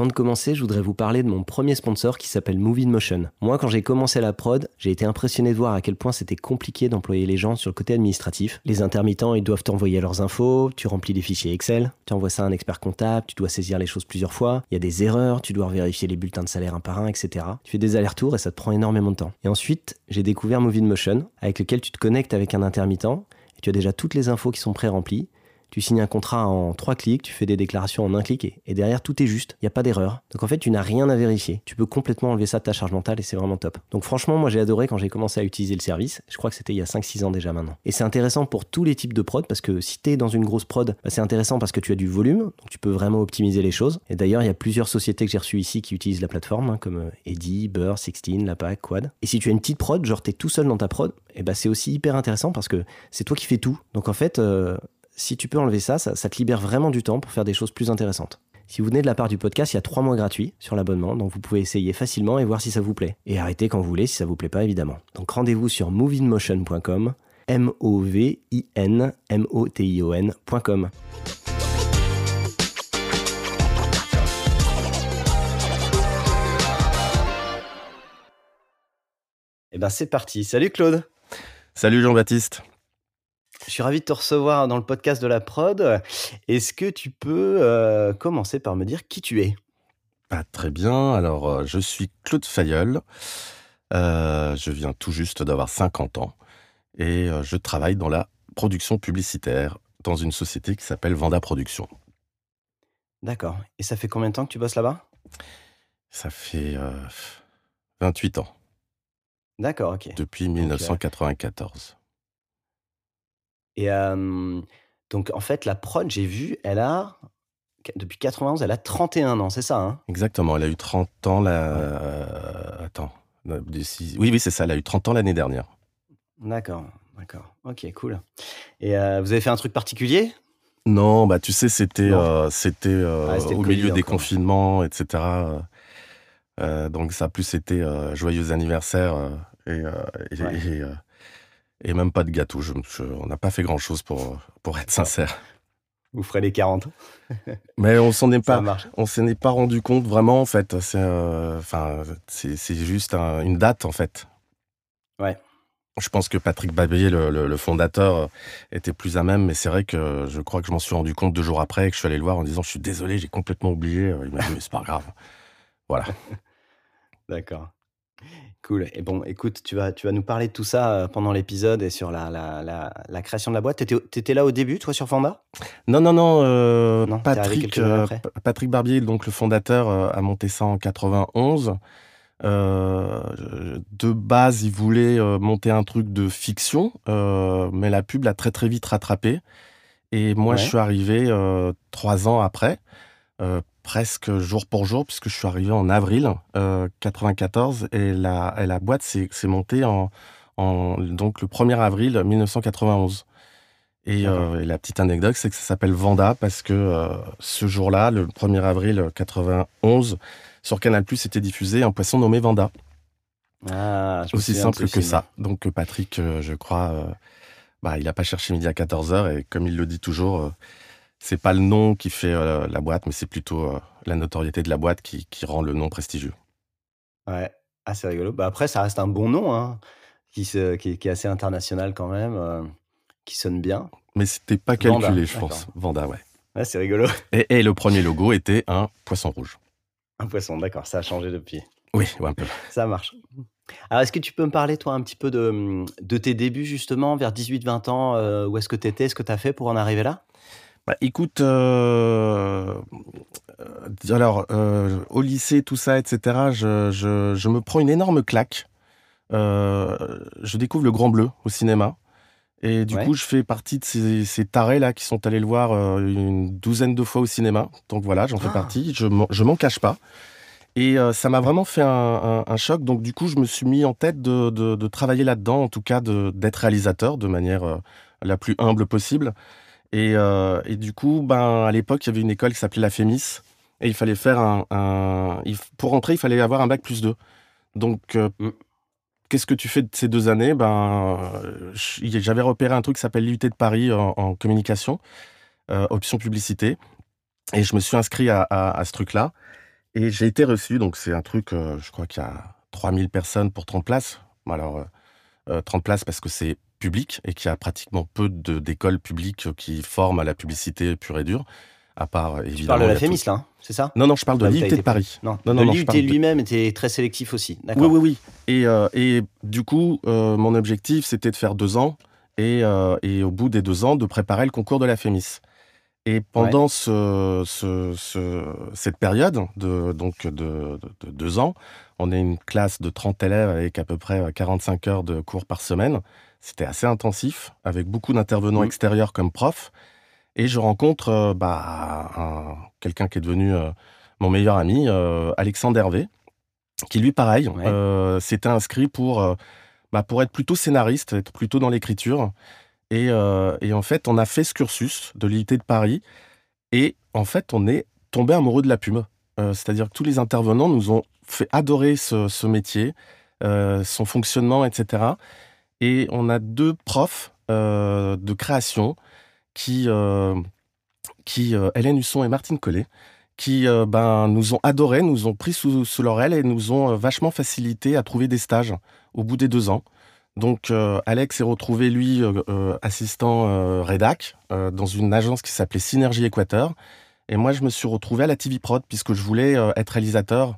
avant de commencer, je voudrais vous parler de mon premier sponsor qui s'appelle Movie Motion. Moi, quand j'ai commencé la prod, j'ai été impressionné de voir à quel point c'était compliqué d'employer les gens sur le côté administratif. Les intermittents, ils doivent t'envoyer leurs infos, tu remplis des fichiers Excel, tu envoies ça à un expert comptable, tu dois saisir les choses plusieurs fois, il y a des erreurs, tu dois vérifier les bulletins de salaire un par un, etc. Tu fais des allers-retours et ça te prend énormément de temps. Et ensuite, j'ai découvert Movie Motion, avec lequel tu te connectes avec un intermittent et tu as déjà toutes les infos qui sont pré-remplies tu signes un contrat en trois clics, tu fais des déclarations en un clic et, derrière tout est juste, il n'y a pas d'erreur. Donc en fait, tu n'as rien à vérifier. Tu peux complètement enlever ça de ta charge mentale et c'est vraiment top. Donc franchement, moi j'ai adoré quand j'ai commencé à utiliser le service. Je crois que c'était il y a 5-6 ans déjà maintenant. Et c'est intéressant pour tous les types de prod parce que si tu es dans une grosse prod, bah, c'est intéressant parce que tu as du volume, donc tu peux vraiment optimiser les choses. Et d'ailleurs, il y a plusieurs sociétés que j'ai reçues ici qui utilisent la plateforme, hein, comme euh, Eddy, Burr, Sixteen, Lapac, Quad. Et si tu as une petite prod, genre tu es tout seul dans ta prod, et bah c'est aussi hyper intéressant parce que c'est toi qui fais tout. Donc en fait, euh, si tu peux enlever ça, ça, te libère vraiment du temps pour faire des choses plus intéressantes. Si vous venez de la part du podcast, il y a trois mois gratuits sur l'abonnement, donc vous pouvez essayer facilement et voir si ça vous plaît. Et arrêtez quand vous voulez si ça vous plaît pas, évidemment. Donc rendez-vous sur movinmotion.com, M-O-V-I-N-M-O-T-I-O-N.com. Et eh ben c'est parti. Salut Claude. Salut Jean-Baptiste. Je suis ravi de te recevoir dans le podcast de la prod. Est-ce que tu peux euh, commencer par me dire qui tu es? Bah, Très bien. Alors, euh, je suis Claude Fayeul. Euh, je viens tout juste d'avoir 50 ans et je travaille dans la production publicitaire dans une société qui s'appelle Vanda Productions. D'accord. Et ça fait combien de temps que tu bosses là-bas? Ça fait 28 ans. D'accord, ok. Depuis 1994. Et donc, en fait, la prod, j'ai vu, elle a, depuis 91, elle a 31 ans, c'est ça hein? Exactement, elle a eu 30 ans la... Euh, attends. Oui, oui, c'est ça, elle a eu 30 ans l'année dernière. D'accord, d'accord. Ok, cool. Et euh, vous avez fait un truc particulier? Non, bah tu sais, c'était euh, c'était ah, au milieu des confinements, etc. donc ça a plus été joyeux anniversaire et, et et même pas de gâteau. Je, on n'a pas fait grand-chose pour, pour être sincère. Vous ferez les 40. Mais on s'en est pas, on s'en est pas rendu compte vraiment en fait. C'est, euh, enfin, c'est, juste une date en fait. Ouais. Je pense que Patrick Babier, le, le, fondateur, euh, était plus à même, mais c'est vrai que je crois que je m'en suis rendu compte deux jours après et que je suis allé le voir en disant je suis désolé, j'ai complètement oublié. Il m'a dit mais c'est pas grave. Voilà. D'accord. Cool. Et bon, écoute, tu vas, tu vas nous parler de tout ça euh, pendant l'épisode et sur la, la, la, création de la boîte. Tu étais, là au début, toi, sur Fanda? Non, non, non. Euh, Patrick, euh, Patrick Barbier, donc le fondateur, a monté ça en 91. de base, il voulait monter un truc de fiction, mais la pub l'a très très vite rattrapé. Et moi, je suis arrivé trois ans après presque jour pour jour, puisque je suis arrivé en avril 1994 euh, et la, la boîte s'est montée en, en, donc le 1er avril 1991. Euh, et, la petite anecdote, c'est que ça s'appelle Vanda parce que euh, ce jour-là, le 1er avril 1991, sur Canal+, était diffusé un poisson nommé Vanda. Ah, Aussi simple que ça. Donc Patrick, je crois, bah, il n'a pas cherché midi à 14h et comme il le dit toujours, c'est pas le nom qui fait euh, la boîte, mais c'est plutôt euh, la notoriété de la boîte qui, rend le nom prestigieux. Ouais, ah, c'est rigolo. Bah après, ça reste un bon nom, hein, qui, qui, est assez international quand même, euh, qui sonne bien. Mais c'était pas calculé, je pense. Vanda, ouais. Ouais, c'est rigolo. Et, le premier logo était un poisson rouge. Un poisson, d'accord, ça a changé depuis. Oui, un peu. Ça marche. Alors, est-ce que tu peux me parler, toi, un petit peu de, de tes débuts, justement, vers 18-20 ans Où est-ce que tu étais Ce que tu as fait pour en arriver là? Bah, écoute, euh, euh, alors, euh, au lycée, tout ça, etc., je, me prends une énorme claque. je découvre le Grand Bleu au cinéma. Et du coup, je fais partie de ces, tarés-là qui sont allés le voir une douzaine de fois au cinéma. Donc voilà, j'en fais ah. partie. Je m'en cache pas. Et ça m'a vraiment fait un, choc. Donc, du coup, je me suis mis en tête de, travailler là-dedans, en tout cas d'être réalisateur de manière la plus humble possible. Et, du coup, ben, à l'époque, il y avait une école qui s'appelait la FEMIS. Et il fallait faire un. pour rentrer, il fallait avoir un bac plus 2. Donc, mmh. qu'est-ce que tu fais de ces deux années? Ben, J'avais repéré un truc qui s'appelle l'IUT de Paris en, communication, option publicité. Et je me suis inscrit à, à ce truc-là. Et j'ai été reçu, donc c'est un truc, euh, je crois qu'il y a 3000 personnes pour 30 places. Alors, 30 euh, euh, places parce que c'est public et qu'il y a pratiquement peu d'écoles publiques qui forment à la publicité pure et dure. À part, évidemment. Tu parles de la FEMIS, là, hein, c'est ça? Non, non, je parle de l'IUT de Paris. Non, non, non. L'IUT lui-même était très sélectif aussi. Oui, oui, oui. Et, et du coup, mon objectif, c'était de faire deux ans et, et, au bout des deux ans, de préparer le concours de la FEMIS. Et pendant ce, cette période de, donc de, deux ans, on est une classe de 30 élèves avec à peu près 45 heures de cours par semaine. C'était assez intensif, avec beaucoup d'intervenants mmh. extérieurs comme profs. Et je rencontre euh, bah, quelqu'un qui est devenu euh, mon meilleur ami, euh, Alexandre Hervé, qui lui, pareil, s'était inscrit pour, bah, pour être plutôt scénariste, être plutôt dans l'écriture. Et, en fait, on a fait ce cursus de l'IT de Paris. Et en fait, on est tombé amoureux de la pub. Euh, c'est-à-dire que tous les intervenants nous ont fait adorer ce, métier, son fonctionnement, etc. Et on a deux profs de création qui, qui Hélène Husson et Martine Collet, qui ben, nous ont adorés, nous ont pris sous, sous leur aile et nous ont vachement facilité à trouver des stages au bout des deux ans. Donc euh, Alex s'est retrouvé, lui, euh, euh, assistant rédac dans une agence qui s'appelait Synergie Équateur. Et moi, je me suis retrouvé à la TV Prod puisque je voulais être réalisateur.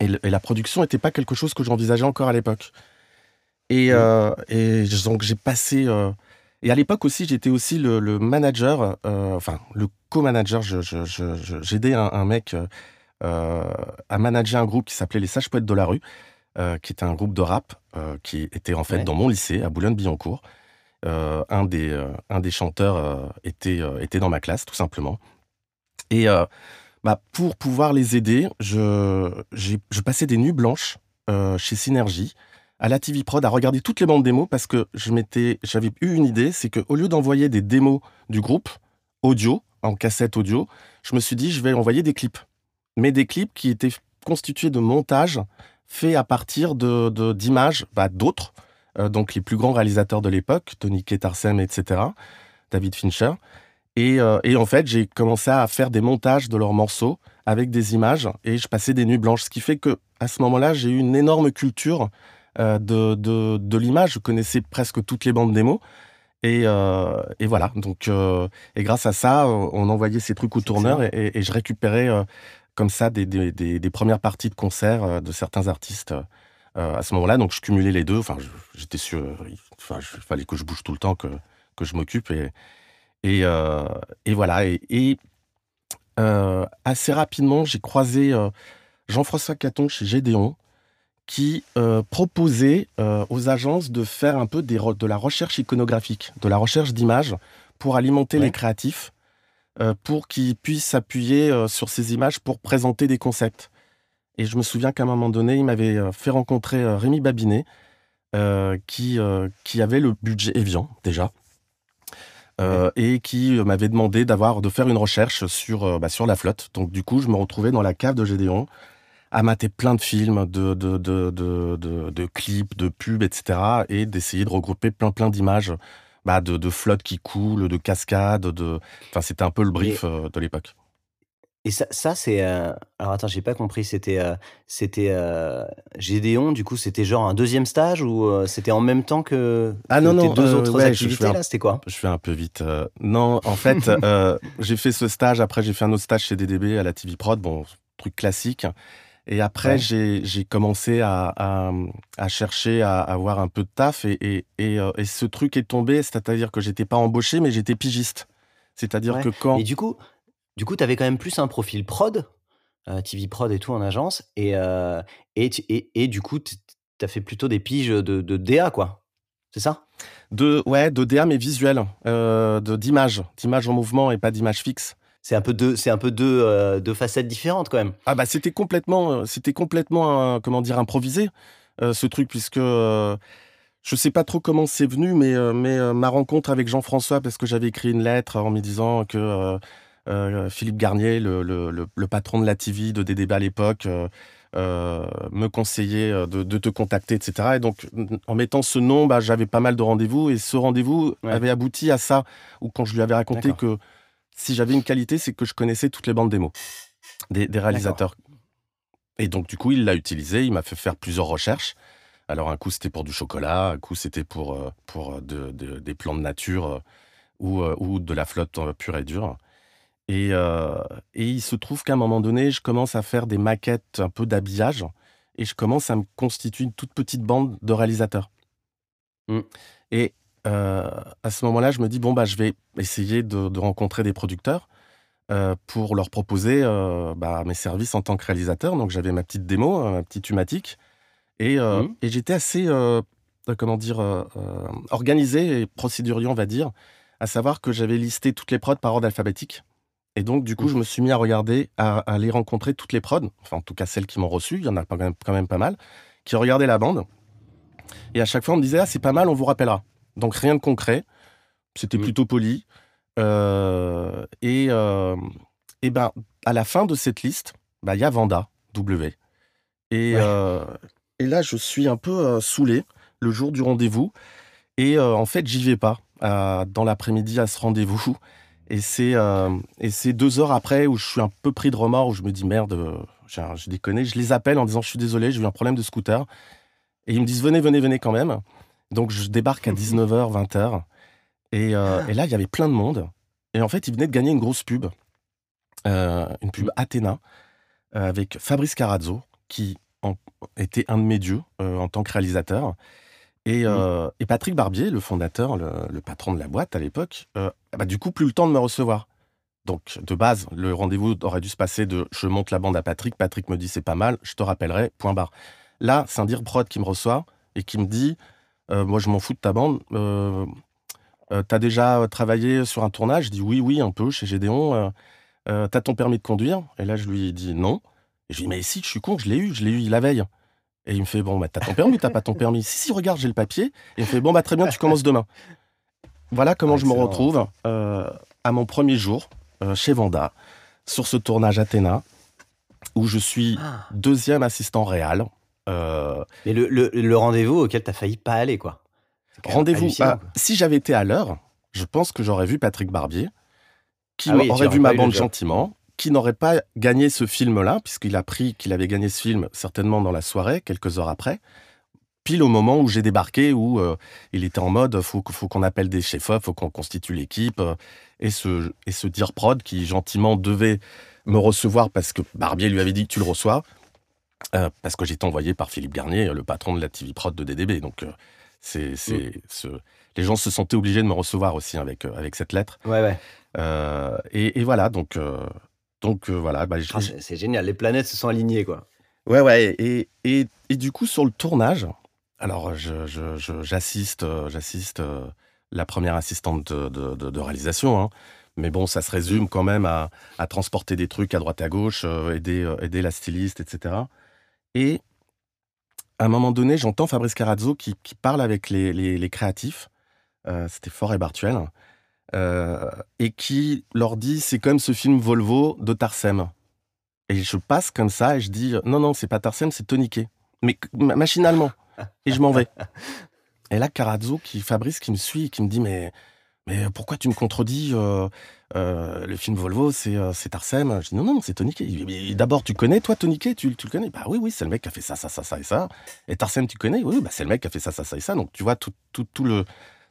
Et, la production n'était pas quelque chose que j'envisageais encore à l'époque. Et, et donc j'ai passé... et à l'époque aussi, j'étais aussi le, manager, enfin le co-manager. J'aidais un, un, mec à manager un groupe qui s'appelait les Sages Poètes de la rue. Euh, qui était un groupe de rap euh, qui était en fait dans mon lycée à Boulogne-Billancourt. Euh, un, des, un des chanteurs était, était dans ma classe, tout simplement. Et bah, pour pouvoir les aider, je, je passais des nuits blanches chez Synergie à la TV Prod à regarder toutes les bandes démos parce que je m'étais, j'avais eu une idée, c'est qu'au lieu d'envoyer des démos du groupe audio, en cassette audio, je me suis dit, je vais envoyer des clips. Mais des clips qui étaient constitués de montages fait à partir de d'images bah, d'autres, euh, donc les plus grands réalisateurs de l'époque, Tony Ketarsem, etc., David Fincher. Et, euh, et en fait, j'ai commencé à faire des montages de leurs morceaux avec des images et je passais des nuits blanches, ce qui fait que à ce moment-là, j'ai eu une énorme culture euh, de, de, de l'image. Je connaissais presque toutes les bandes démos. Et, et, voilà. Donc, et grâce à ça, on envoyait ces trucs au tourneur et, et, je récupérais comme ça des, des, premières parties de concert euh, de certains artistes euh, à ce moment-là. Donc je cumulais les deux. Enfin, j'étais sûr. Enfin, il fallait que je bouge tout le temps, que, que je m'occupe. Et, et, euh, et, voilà. Et, assez rapidement, j'ai croisé Jean-François Caton chez Gédéon qui proposait aux agences de faire un peu des, de la recherche iconographique, de la recherche d'images pour alimenter les créatifs euh, pour qu'ils puissent s'appuyer euh, sur ces images pour présenter des concepts. Et je me souviens qu'à un moment donné, il m'avait euh, fait rencontrer Rémi Babinet, qui, qui avait le budget Evian déjà. et qui m'avait demandé d'avoir de faire une recherche sur bah, sur la flotte. Donc du coup, je me retrouvais dans la cave de Gédéon à mater plein de films, de de, de, de, clips, de pubs, etc. et d'essayer de regrouper plein plein d'images bah, de, de flotte qui coule, de cascades. De... Enfin, c'était un peu le brief euh, de l'époque. Et ça, ça c'est. Euh, alors attends, j'ai pas compris. C'était, euh, c'était Gédéon. Du coup, c'était genre un deuxième stage ou c'était en même temps que, ah non non deux autres activités là. C'était quoi? Je fais un peu vite. non, en fait, j'ai fait ce stage. Après, j'ai fait un autre stage chez DDB à la TV Prod. Bon, truc classique. Et après, j'ai commencé à, à, chercher à avoir un peu de taf et, et, et, euh, et ce truc est tombé, c'est-à-dire que j'étais pas embauché, mais j'étais pigiste. C'est-à-dire que quand. Et du coup, du coup, tu avais quand même plus un profil prod, euh, TV prod et tout en agence, et, euh, et, et, du coup, tu as fait plutôt des piges de, de DA, quoi. C'est ça? De, Ouais, de DA, mais visuel, euh, d'images, d'images en mouvement et pas d'images fixes. C'est un peu deux, c'est un peu deux, deux, facettes différentes quand même. Ah bah c'était complètement, c'était complètement, comment dire, improvisé ce truc puisque je sais pas trop comment c'est venu, mais, euh, mais euh, ma rencontre avec Jean-François, parce que j'avais écrit une lettre en me disant que euh, Philippe Garnier, le, le, le, patron de la TV, de DDB à l'époque, me conseillait de, te contacter, etc. Et donc, en mettant ce nom, bah, j'avais pas mal de rendez-vous, et ce rendez-vous avait abouti à ça, où quand je lui avais raconté que si j'avais une qualité, c'est que je connaissais toutes les bandes démos des, des réalisateurs. Et donc, du coup, il l'a utilisé, il m'a fait faire plusieurs recherches. Alors un coup c'était pour du chocolat, un coup c'était pour, euh, pour euh, des plans de nature euh, ou, ou de la flotte pure et dure. Et, et il se trouve qu'à un moment donné, je commence à faire des maquettes un peu d'habillage et je commence à me constituer une toute petite bande de réalisateurs. Mmh. Et à ce moment-là, je me dis, bon, bah, je vais essayer de, rencontrer des producteurs pour leur proposer bah, mes services en tant que réalisateur. Donc j'avais ma petite démo, ma petite humatique. Euh, mmh. Et, j'étais assez, euh, euh, comment dire, organisé et procédurier, on va dire, à savoir que j'avais listé toutes les prods par ordre alphabétique. Et donc, du coup, je mmh. me suis mis à regarder, à, aller rencontrer toutes les prods, enfin, en tout cas celles qui m'ont reçu, il y en a quand même, quand même pas mal, qui regardaient la bande. Et à chaque fois, on me disait, ah, c'est pas mal, on vous rappellera. Donc, rien de concret. C'était mmh. plutôt poli. et, et ben, à la fin de cette liste, bah, il y a Vanda, W. Et, et là, je suis un peu euh, saoulé le jour du rendez-vous. Et euh, en fait, j'y vais pas euh, dans l'après-midi à ce rendez-vous. Et c'est et c'est deux heures après où je suis un peu pris de remords, où je me dis merde, je déconne. Je les appelle en disant je suis désolé, j'ai eu un problème de scooter. Et ils me disent venez, venez, venez quand même. Donc je débarque à 19h, 20h. Et, et là, il y avait plein de monde. Et en fait, ils venaient de gagner une grosse pub, une pub Athéna, avec Fabrice Carazzo, qui était un de mes dieux euh, en tant que réalisateur. Et, mmh. euh, et, Patrick Barbier, le fondateur, le, patron de la boîte à l'époque, euh, bah, du coup, plus le temps de me recevoir. Donc, de base, le rendez-vous aurait dû se passer de je monte la bande à Patrick, Patrick me dit c'est pas mal, je te rappellerai, point barre. Là, c'est un dire prod qui me reçoit et qui me dit moi, je m'en fous de ta bande. T'as déjà travaillé sur un tournage? Je dis oui, oui, un peu chez Gédéon. T'as ton permis de conduire? Et là, je lui dis non. Et je lui dis, mais si, je suis con, je l'ai eu, je l'ai eu la veille. Et il me fait, bon, bah, t'as ton permis ou t'as pas ton permis? Si, si, regarde, j'ai le papier. Et il me fait, bon, bah, très bien, tu commences demain. Voilà comment je me retrouve euh, à mon premier jour euh, chez Vanda, sur ce tournage Athéna, où je suis ah. deuxième assistant réel. Euh, Mais le, le, rendez-vous auquel t'as failli pas aller, quoi. Rendez-vous. Bah, si j'avais été à l'heure, je pense que j'aurais vu Patrick Barbier, qui ah aurait vu ma bande gentiment, qui n'aurait pas gagné ce film-là, puisqu'il a pris qu'il avait gagné ce film certainement dans la soirée, quelques heures après, pile au moment où j'ai débarqué, où euh, il était en mode faut, faut qu'on appelle des chefs-op, faut qu'on constitue l'équipe, euh, et, ce, et ce dire prod qui gentiment devait me recevoir parce que Barbier lui avait dit que tu le reçois, euh, parce que j'étais envoyé par Philippe Garnier, le patron de la TV prod de DDB. Donc, c'est, mm. ce... les gens se sentaient obligés de me recevoir aussi avec, avec cette lettre. Ouais, ouais. Et, et, voilà, donc donc euh, voilà. Bah, ah, c'est génial, les planètes se sont alignées, quoi. Ouais, ouais. Et, et, et du coup, sur le tournage, alors j'assiste, euh, j'assiste euh, la première assistante de, de, réalisation. Hein. Mais bon, ça se résume quand même à, à transporter des trucs à droite à gauche, aider, aider la styliste, etc. Et à un moment donné, j'entends Fabrice Carazzo qui, qui, parle avec les, les, créatifs. C'était Fort et Bartuel. Euh, et qui leur dit c'est comme ce film Volvo de Tarsem. Et je passe comme ça et je dis non, non, c'est pas Tarsem, c'est Toniquet. Mais machinalement. Et je m'en vais. Et là, Carazzo, qui Fabrice, qui me suit, qui me dit mais, mais pourquoi tu me contredis euh, euh, Le film Volvo, c'est Tarsem. Je dis non, non, c'est Toniquet. D'abord, tu connais, toi, Toniquet tu, tu, le connais? Bah oui, oui, c'est le mec qui a fait ça, ça, ça, ça et ça. Et Tarsem, tu connais? Oui, bah, c'est le mec qui a fait ça, ça, ça et ça. Donc, tu vois, tout, tout, tout le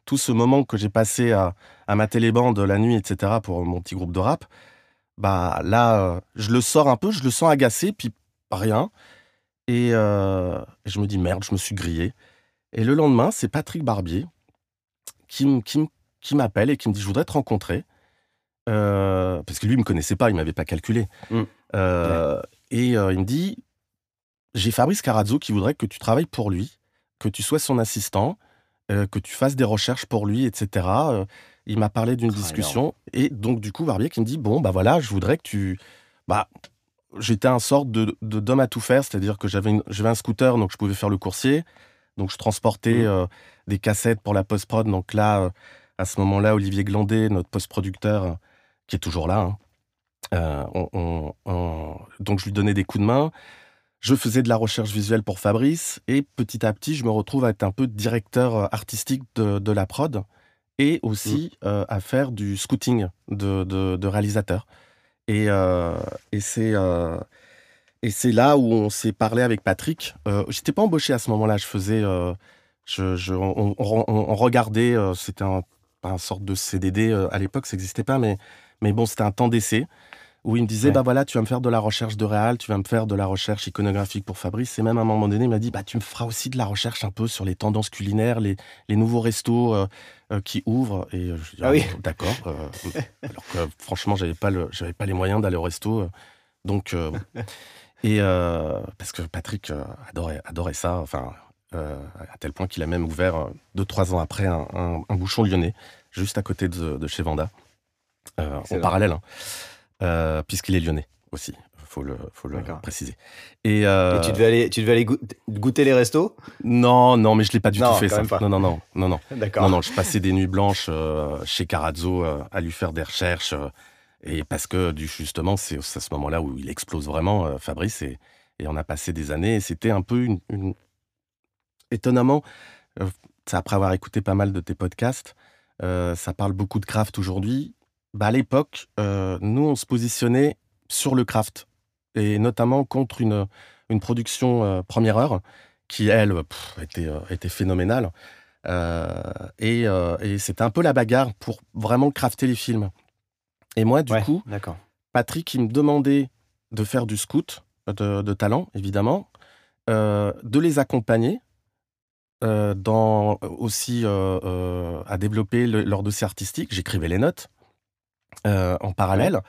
tout ce moment que j'ai passé à, à ma télébande la nuit, etc., pour mon petit groupe de rap, bah là, euh, je le sors un peu, je le sens agacé, puis rien. Euh, et, je me dis merde, je me suis grillé. Et le lendemain, c'est Patrick Barbier qui m'appelle et qui me dit Je voudrais te rencontrer. Euh, parce que lui, il me connaissait pas, il m'avait pas calculé. Mmh. Et il me dit J'ai Fabrice Carazzo qui voudrait que tu travailles pour lui, que tu sois son assistant. Euh, que tu fasses des recherches pour lui, etc. Euh, Il m'a parlé d'une Ah, discussion. Et donc, du coup, Barbier qui me dit Bon, bah voilà, je voudrais que tu. Bah, j'étais un sorte de d'homme à tout faire, c'est-à-dire que j'avais une- j'avais un scooter, donc je pouvais faire le coursier. Donc, je transportais euh, des cassettes pour la post-prod. Donc là, euh, à ce moment-là, Olivier Glandet, notre post-producteur, euh, qui est toujours là, hein, euh, on- on- on- donc je lui donnais des coups de main. Je faisais de la recherche visuelle pour Fabrice et petit à petit, je me retrouve à être un peu directeur euh, artistique de, de la prod et aussi euh, à faire du scouting de, de, de réalisateur. Et, euh, et c'est là où on s'est parlé avec Patrick. Euh, J'étais pas embauché à ce moment-là. Je faisais, je, je- on, regardait. c'était un, un sorte de CDD à l'époque, ça n'existait pas, mais mais bon, c'était un temps d'essai où il me disait Ouais. bah voilà, tu vas me faire de la recherche de réal, tu vas me faire de la recherche iconographique pour Fabrice. Et même à un moment donné, il m'a dit bah tu me feras aussi de la recherche un peu sur les tendances culinaires, les, les nouveaux restos euh, euh, qui ouvrent. Et euh, je dis Ah oui. bon, d'accord. alors que franchement, j'avais pas le, j'avais pas les moyens d'aller au resto. donc bon. et parce que Patrick adorait, adorait ça. Enfin. à tel point qu'il a même ouvert deux trois ans après un, un- un bouchon lyonnais juste à côté de, de chez Vanda euh, en parallèle hein. Euh, puisqu'il est lyonnais aussi faut le faut le préciser. Et, euh, Et tu devais aller, tu devais aller goût- goûter les restos? Non non mais je l'ai pas du Non, tout fait ça non non non non non. D'accord. non non je passais des nuits blanches chez Carazzo à lui faire des recherches et parce que du justement c'est à ce moment-là où il explose vraiment euh, Fabrice et, et on a passé des années et c'était un peu une, une- étonnamment euh, après avoir écouté pas mal de tes podcasts euh, ça parle beaucoup de craft aujourd'hui bah, à l'époque euh, nous on se positionnait sur le craft et notamment contre une, une production euh, première heure qui elle pff, était, euh, était phénoménale et, et c'était un peu la bagarre pour vraiment crafter les films. Et moi, du Ouais, coup. Patrick, il me demandait de faire du scout, de, de talent, évidemment, de les accompagner, dans, aussi euh, euh, à développer le- leur dossier artistique. J'écrivais les notes euh, en parallèle.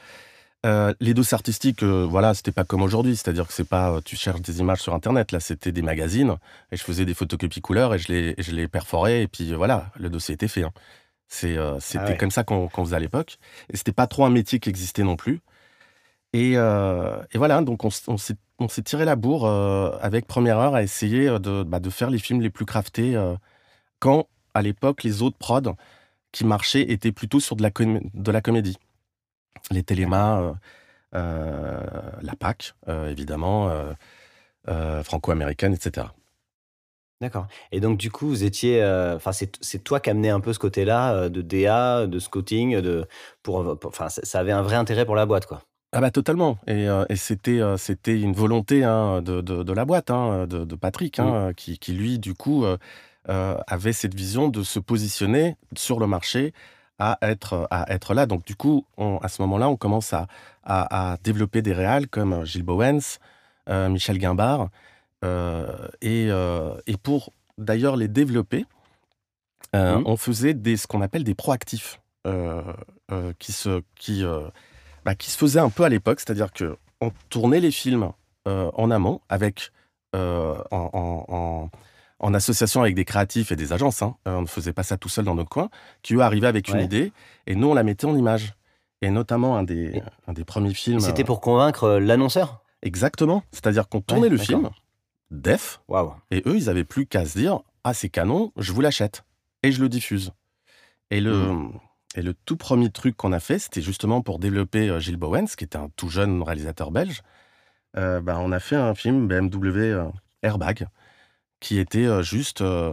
Euh, les dossiers artistiques, euh, voilà, c'était pas comme aujourd'hui, c'est-à-dire que c'est pas, euh, tu cherches des images sur Internet, là, c'était des magazines, et je faisais des photocopies couleurs et je les, et je les perforais, et puis voilà, le dossier était fait. hein. C'est, c'était Ah ouais. comme ça qu'on, qu'on faisait à l'époque, et c'était pas trop un métier qui existait non plus. Et, et voilà, donc on, s'est, on s'est tiré la bourre avec Première Heure à essayer de, bah, de faire les films les plus craftés, quand à l'époque les autres prods qui marchaient étaient plutôt sur de la, com- de la comédie les télémas, euh, euh, la PAC, euh, évidemment, franco-américaine, etc. D'accord. Et donc, du coup, vous étiez. Enfin, c'est c'est toi qui amenais un peu ce côté-là euh, de DA, de scouting, de. Pour, enfin, ça avait un vrai intérêt pour la boîte, quoi. Ah bah totalement. Et, euh, et c'était c'était une volonté hein, de, de, de la boîte, hein, de, de Patrick, hein, Mm. qui, qui lui, du coup, euh, euh, avait cette vision de se positionner sur le marché à être, à être là. Donc du coup, on- à ce moment-là, on commence à, à, à développer des réals comme Gilles Bowens, euh, Michel Guimbard. euh, et, euh, et pour d'ailleurs les développer, euh, Mhm. on faisait des, ce qu'on appelle des proactifs euh, euh, qui, se, qui, euh, bah, qui se faisaient un peu à l'époque, c'est-à-dire que on tournait les films euh, en amont avec euh, en, en- en- association avec des créatifs et des agences. hein. Euh, on ne faisait pas ça tout seul dans notre coin, qui eux arrivaient avec une idée et nous on la mettait en image. Et notamment un des, Et- un des premiers films. C'était euh, pour convaincre euh, l'annonceur? Exactement. C'est-à-dire qu'on tournait le film, def, Waouh. et eux, ils avaient plus qu'à se dire Ah, c'est canon, je vous l'achète. Et je le diffuse. Et le, Mmh. et le tout premier truc qu'on a fait, c'était justement pour développer Gilles Bowens, qui était un tout jeune réalisateur belge. Euh, bah, on a fait un film BMW Airbag, qui était euh, juste euh,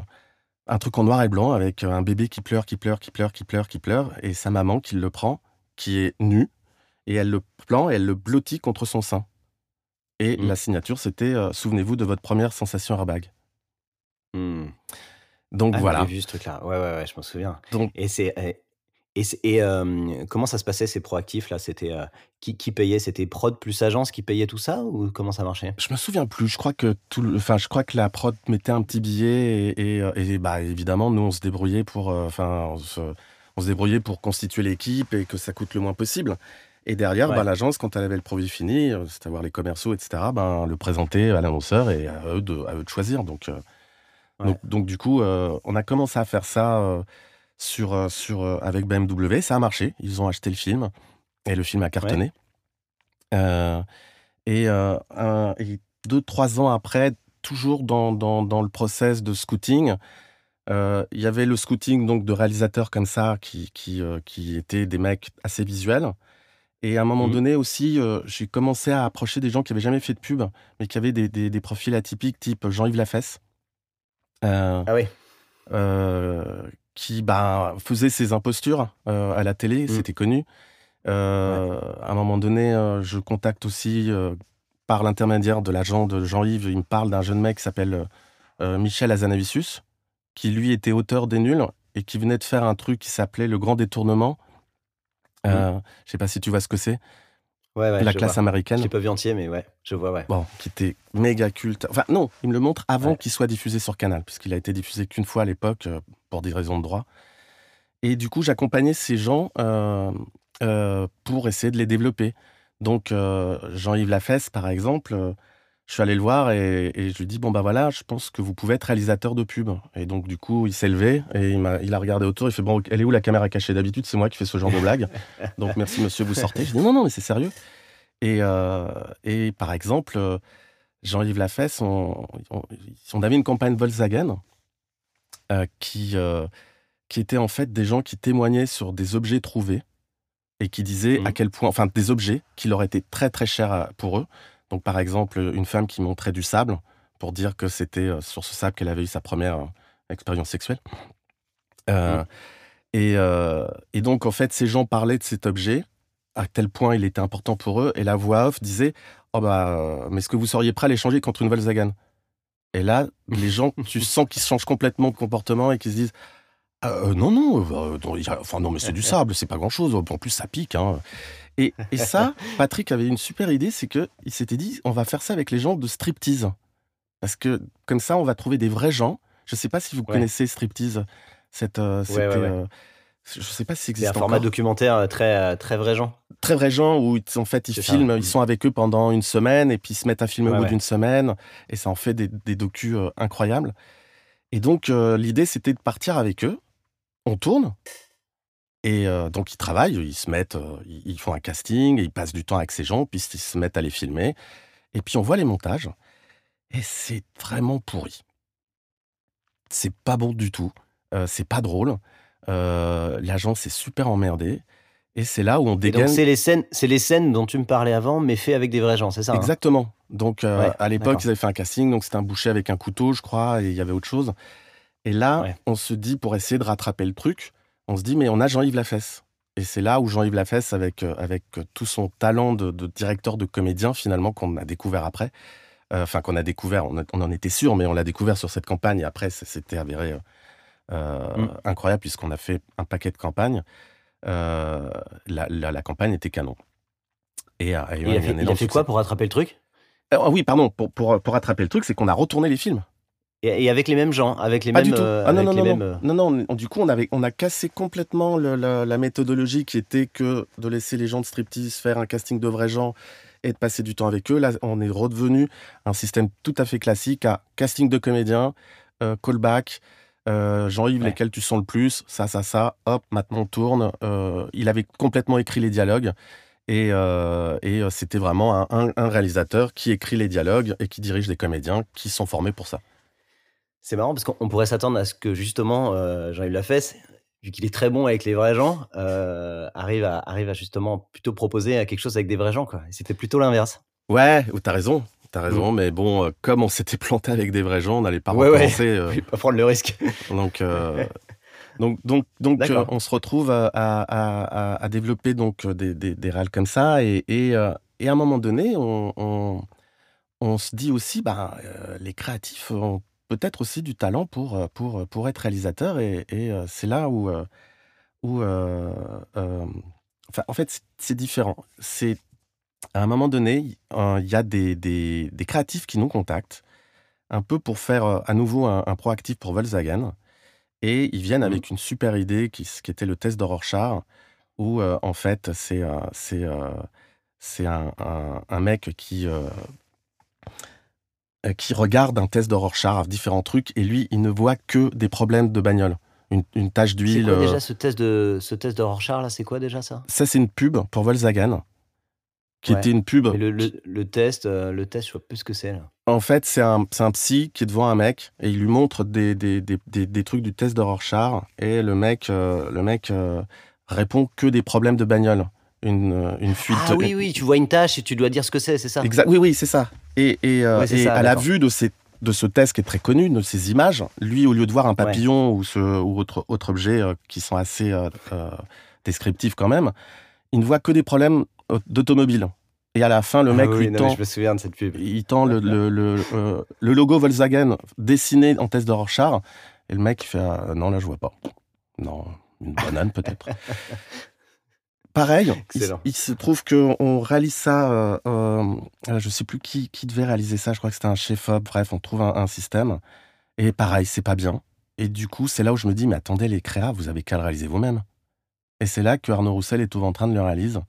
un truc en noir et blanc avec euh, un bébé qui pleure, qui pleure, qui pleure, qui pleure, qui pleure, et sa maman qui le prend, qui est nue, et elle le prend et elle le blottit contre son sein. Et Mm. la signature, c'était euh, Souvenez-vous de votre première sensation airbag. Hmm. Donc Ah, voilà. J'ai vu ce truc-là. Ouais, ouais, ouais, je m'en souviens. Donc- et c'est. Et, c'est- euh, comment ça se passait ces proactifs là? C'était euh, qui, qui payait? C'était prod plus agence qui payait tout ça ou comment ça marchait? Je me souviens plus. Je crois que tout, le- enfin, je crois que la prod mettait un petit billet et, et, et, bah évidemment nous on se débrouillait pour, enfin, on se, on se débrouillait pour constituer l'équipe et que ça coûte le moins possible. Et derrière, Ouais. bah, l'agence, quand elle avait le produit fini, euh, c'est-à-dire les commerciaux, etc., ben, le présentait à l'annonceur et à eux de, à eux de choisir. Donc, euh, Ouais. donc, donc, du coup, euh, on a commencé à faire ça euh, sur, sur, avec BMW. Ça a marché. Ils ont acheté le film et le film a cartonné. et, deux, trois ans après, toujours dans, dans, le process de scouting, il y avait le scouting donc de réalisateurs comme ça qui, qui, qui étaient des mecs assez visuels. Et à un moment mmh donné aussi, j'ai commencé à approcher des gens qui n'avaient jamais fait de pub, mais qui avaient des, des, profils atypiques, type Jean-Yves Lafesse. ah oui. Qui bah, faisait ses impostures à la télé, mmh. c'était connu. À un moment donné, je contacte aussi, par l'intermédiaire de l'agent de Jean-Yves, il me parle d'un jeune mec qui s'appelle Michel Azanavicius, qui lui était auteur des Nuls et qui venait de faire un truc qui s'appelait Le Grand Détournement Mmh. Euh, je sais pas si tu vois ce que c'est. Ouais, ouais, la classe américaine. Je l'ai pas vu entier, mais ouais, je vois, ouais. Bon, qui était méga culte. Enfin, non, il me le montre avant qu'il soit diffusé sur Canal, puisqu'il a été diffusé qu'une fois à l'époque, euh, pour des raisons de droit. Et du coup, j'accompagnais ces gens euh, pour essayer de les développer. Donc, Jean-Yves Lafesse, par exemple, je suis allé le voir et, je lui dis bon bah voilà, je pense que vous pouvez être réalisateur de pub. Et donc du coup, il s'est levé et il a, il a regardé autour. Il fait bon, elle est où la caméra cachée? D'habitude, c'est moi qui fais ce genre de blague. donc merci monsieur, vous sortez. Je dis non non, mais c'est sérieux. Et, euh, et par exemple, Jean-Yves Lafesse, on, on, avait une campagne Volkswagen euh, qui euh, qui était en fait des gens qui témoignaient sur des objets trouvés et qui disaient à mmh. quel point, enfin des objets qui leur étaient très très chers pour eux donc, par exemple, une femme qui montrait du sable pour dire que c'était euh, sur ce sable qu'elle avait eu sa première euh, expérience sexuelle. Euh, mmh. et, donc, en fait, ces gens parlaient de cet objet, à tel point il était important pour eux, et la voix off disait Oh, bah, mais est-ce que vous seriez prêt à l'échanger contre une Volkswagen? Et là, les gens, tu sens qu'ils changent complètement de comportement et qu'ils se disent non, non, enfin non, mais c'est du sable, c'est pas grand chose. En plus, ça pique. Hein. Et, ça, Patrick avait une super idée, c'est qu'il s'était dit, on va faire ça avec les gens de striptease. Parce que comme ça, on va trouver des vrais gens. Je ne sais pas si vous connaissez striptease. Cette, euh, euh, je sais pas si c'est un format documentaire euh, très, très vrai gens. Très vrai gens où en fait ils filment, ils sont avec eux pendant une semaine et puis ils se mettent à filmer au bout d'une semaine et ça en fait des, des docus incroyables. Et donc l'idée c'était de partir avec eux. On tourne, et donc ils travaillent, ils se mettent, ils font un casting, ils passent du temps avec ces gens, puis ils se mettent à les filmer. Et puis on voit les montages, et c'est vraiment pourri. C'est pas bon du tout, c'est pas drôle. L'agent s'est super emmerdé. Et c'est là où on dégaine. c'est les scènes, c'est les scènes dont tu me parlais avant, mais fait avec des vrais gens, c'est ça hein? Exactement. donc à l'époque, ils avaient fait un casting, donc c'était un boucher avec un couteau, je crois, et il y avait autre chose. Et là, on se dit pour essayer de rattraper le truc, on se dit, mais on a Jean-Yves Lafesse. Et c'est là où Jean-Yves Lafesse, avec, euh, avec tout son talent de, directeur de comédien, finalement, qu'on a découvert après, euh, enfin, qu'on a découvert, on, en était sûr, mais on l'a découvert sur cette campagne, et après, c'était avéré euh, mm. incroyable, puisqu'on a fait un paquet de campagnes. La, campagne était canon. Et, il, a fait, quoi pour rattraper le truc? Oui, pardon, pour, pour, pour rattraper le truc, c'est qu'on a retourné les films. Et, avec les mêmes gens, avec les mêmes. Du tout. Euh, ah non, non, non, euh, non, non, Du coup, on, avait, on a cassé complètement la, méthodologie qui était que de laisser les gens de striptease faire un casting de vrais gens et de passer du temps avec eux. Là, on est redevenu un système tout à fait classique à casting de comédiens, euh, callback, Jean-Yves, lesquels tu sens le plus, ça, ça, ça, hop, maintenant on tourne. il avait complètement écrit les dialogues. Et, et c'était vraiment un, un réalisateur qui écrit les dialogues et qui dirige des comédiens qui sont formés pour ça. C'est marrant parce qu'on pourrait s'attendre à ce que justement euh, Jean-Yves Lafesse, vu qu'il est très bon avec les vrais gens, euh, arrive, à, arrive à justement plutôt proposer quelque chose avec des vrais gens. Quoi. C'était plutôt l'inverse. Ouais, t'as raison. T'as raison, mm. mais bon, euh, comme on s'était planté avec des vrais gens, on n'allait pas ouais, recommencer. Ouais. pas prendre le risque. donc, donc, donc, donc on se retrouve à, à, à, développer donc des, des, des réels comme ça, et, et, et, à un moment donné, on, on, on se dit aussi, bah, les créatifs ont peut-être aussi du talent pour, euh, pour, euh, pour être réalisateur. Et, euh, c'est là où, où enfin, en fait, c'est différent. C'est à un moment donné, il y a des, des, des, créatifs qui nous contactent, un peu pour faire à nouveau un, proactif pour Volkswagen. Et ils viennent mmh avec une super idée qui, qui était le test de Rorschach, où en fait, c'est c'est c'est un, un, mec qui, euh, qui regarde un test de Rorschach, différents trucs, et lui, il ne voit que des problèmes de bagnole. une, une tache d'huile. C'est quoi déjà ce test de ce test de Rorschach là C'est quoi déjà ça? Ça c'est une pub pour Volkswagen qui était une pub. le, le, test, le test, je vois plus ce que c'est là. En fait, c'est un, un, psy qui est devant un mec et il lui montre des, des, des, des trucs du test de Rorschach et le mec, le mec répond que des problèmes de bagnole. Une, une fuite. Ah oui, oui, tu vois une tâche et tu dois dire ce que c'est, c'est ça Exact. Oui, oui, c'est ça. Et, et, et à la vue de ces de ce test qui est très connu, de ces images, lui, au lieu de voir un papillon ou, ce, ou autre, autre objet euh, qui sont assez euh, euh, descriptifs quand même, il ne voit que des problèmes d'automobile. Et à la fin, le ah mec lui tend. Je me souviens de cette pub. Il tend le, le, le, le logo Volkswagen dessiné en test de Rorschach. Et le mec, il fait Non, là, je vois pas. Non, une banane peut-être. Pareil, il, se trouve qu'on réalise ça, euh, euh, je sais plus qui, qui, devait réaliser ça, je crois que c'était un chef-op, bref, on trouve un, système, et pareil, c'est pas bien. Et du coup, c'est là où je me dis, mais attendez, les créas, vous avez qu'à le réaliser vous-même. Et c'est là que Arnaud Roussel est tout en train de le réaliser.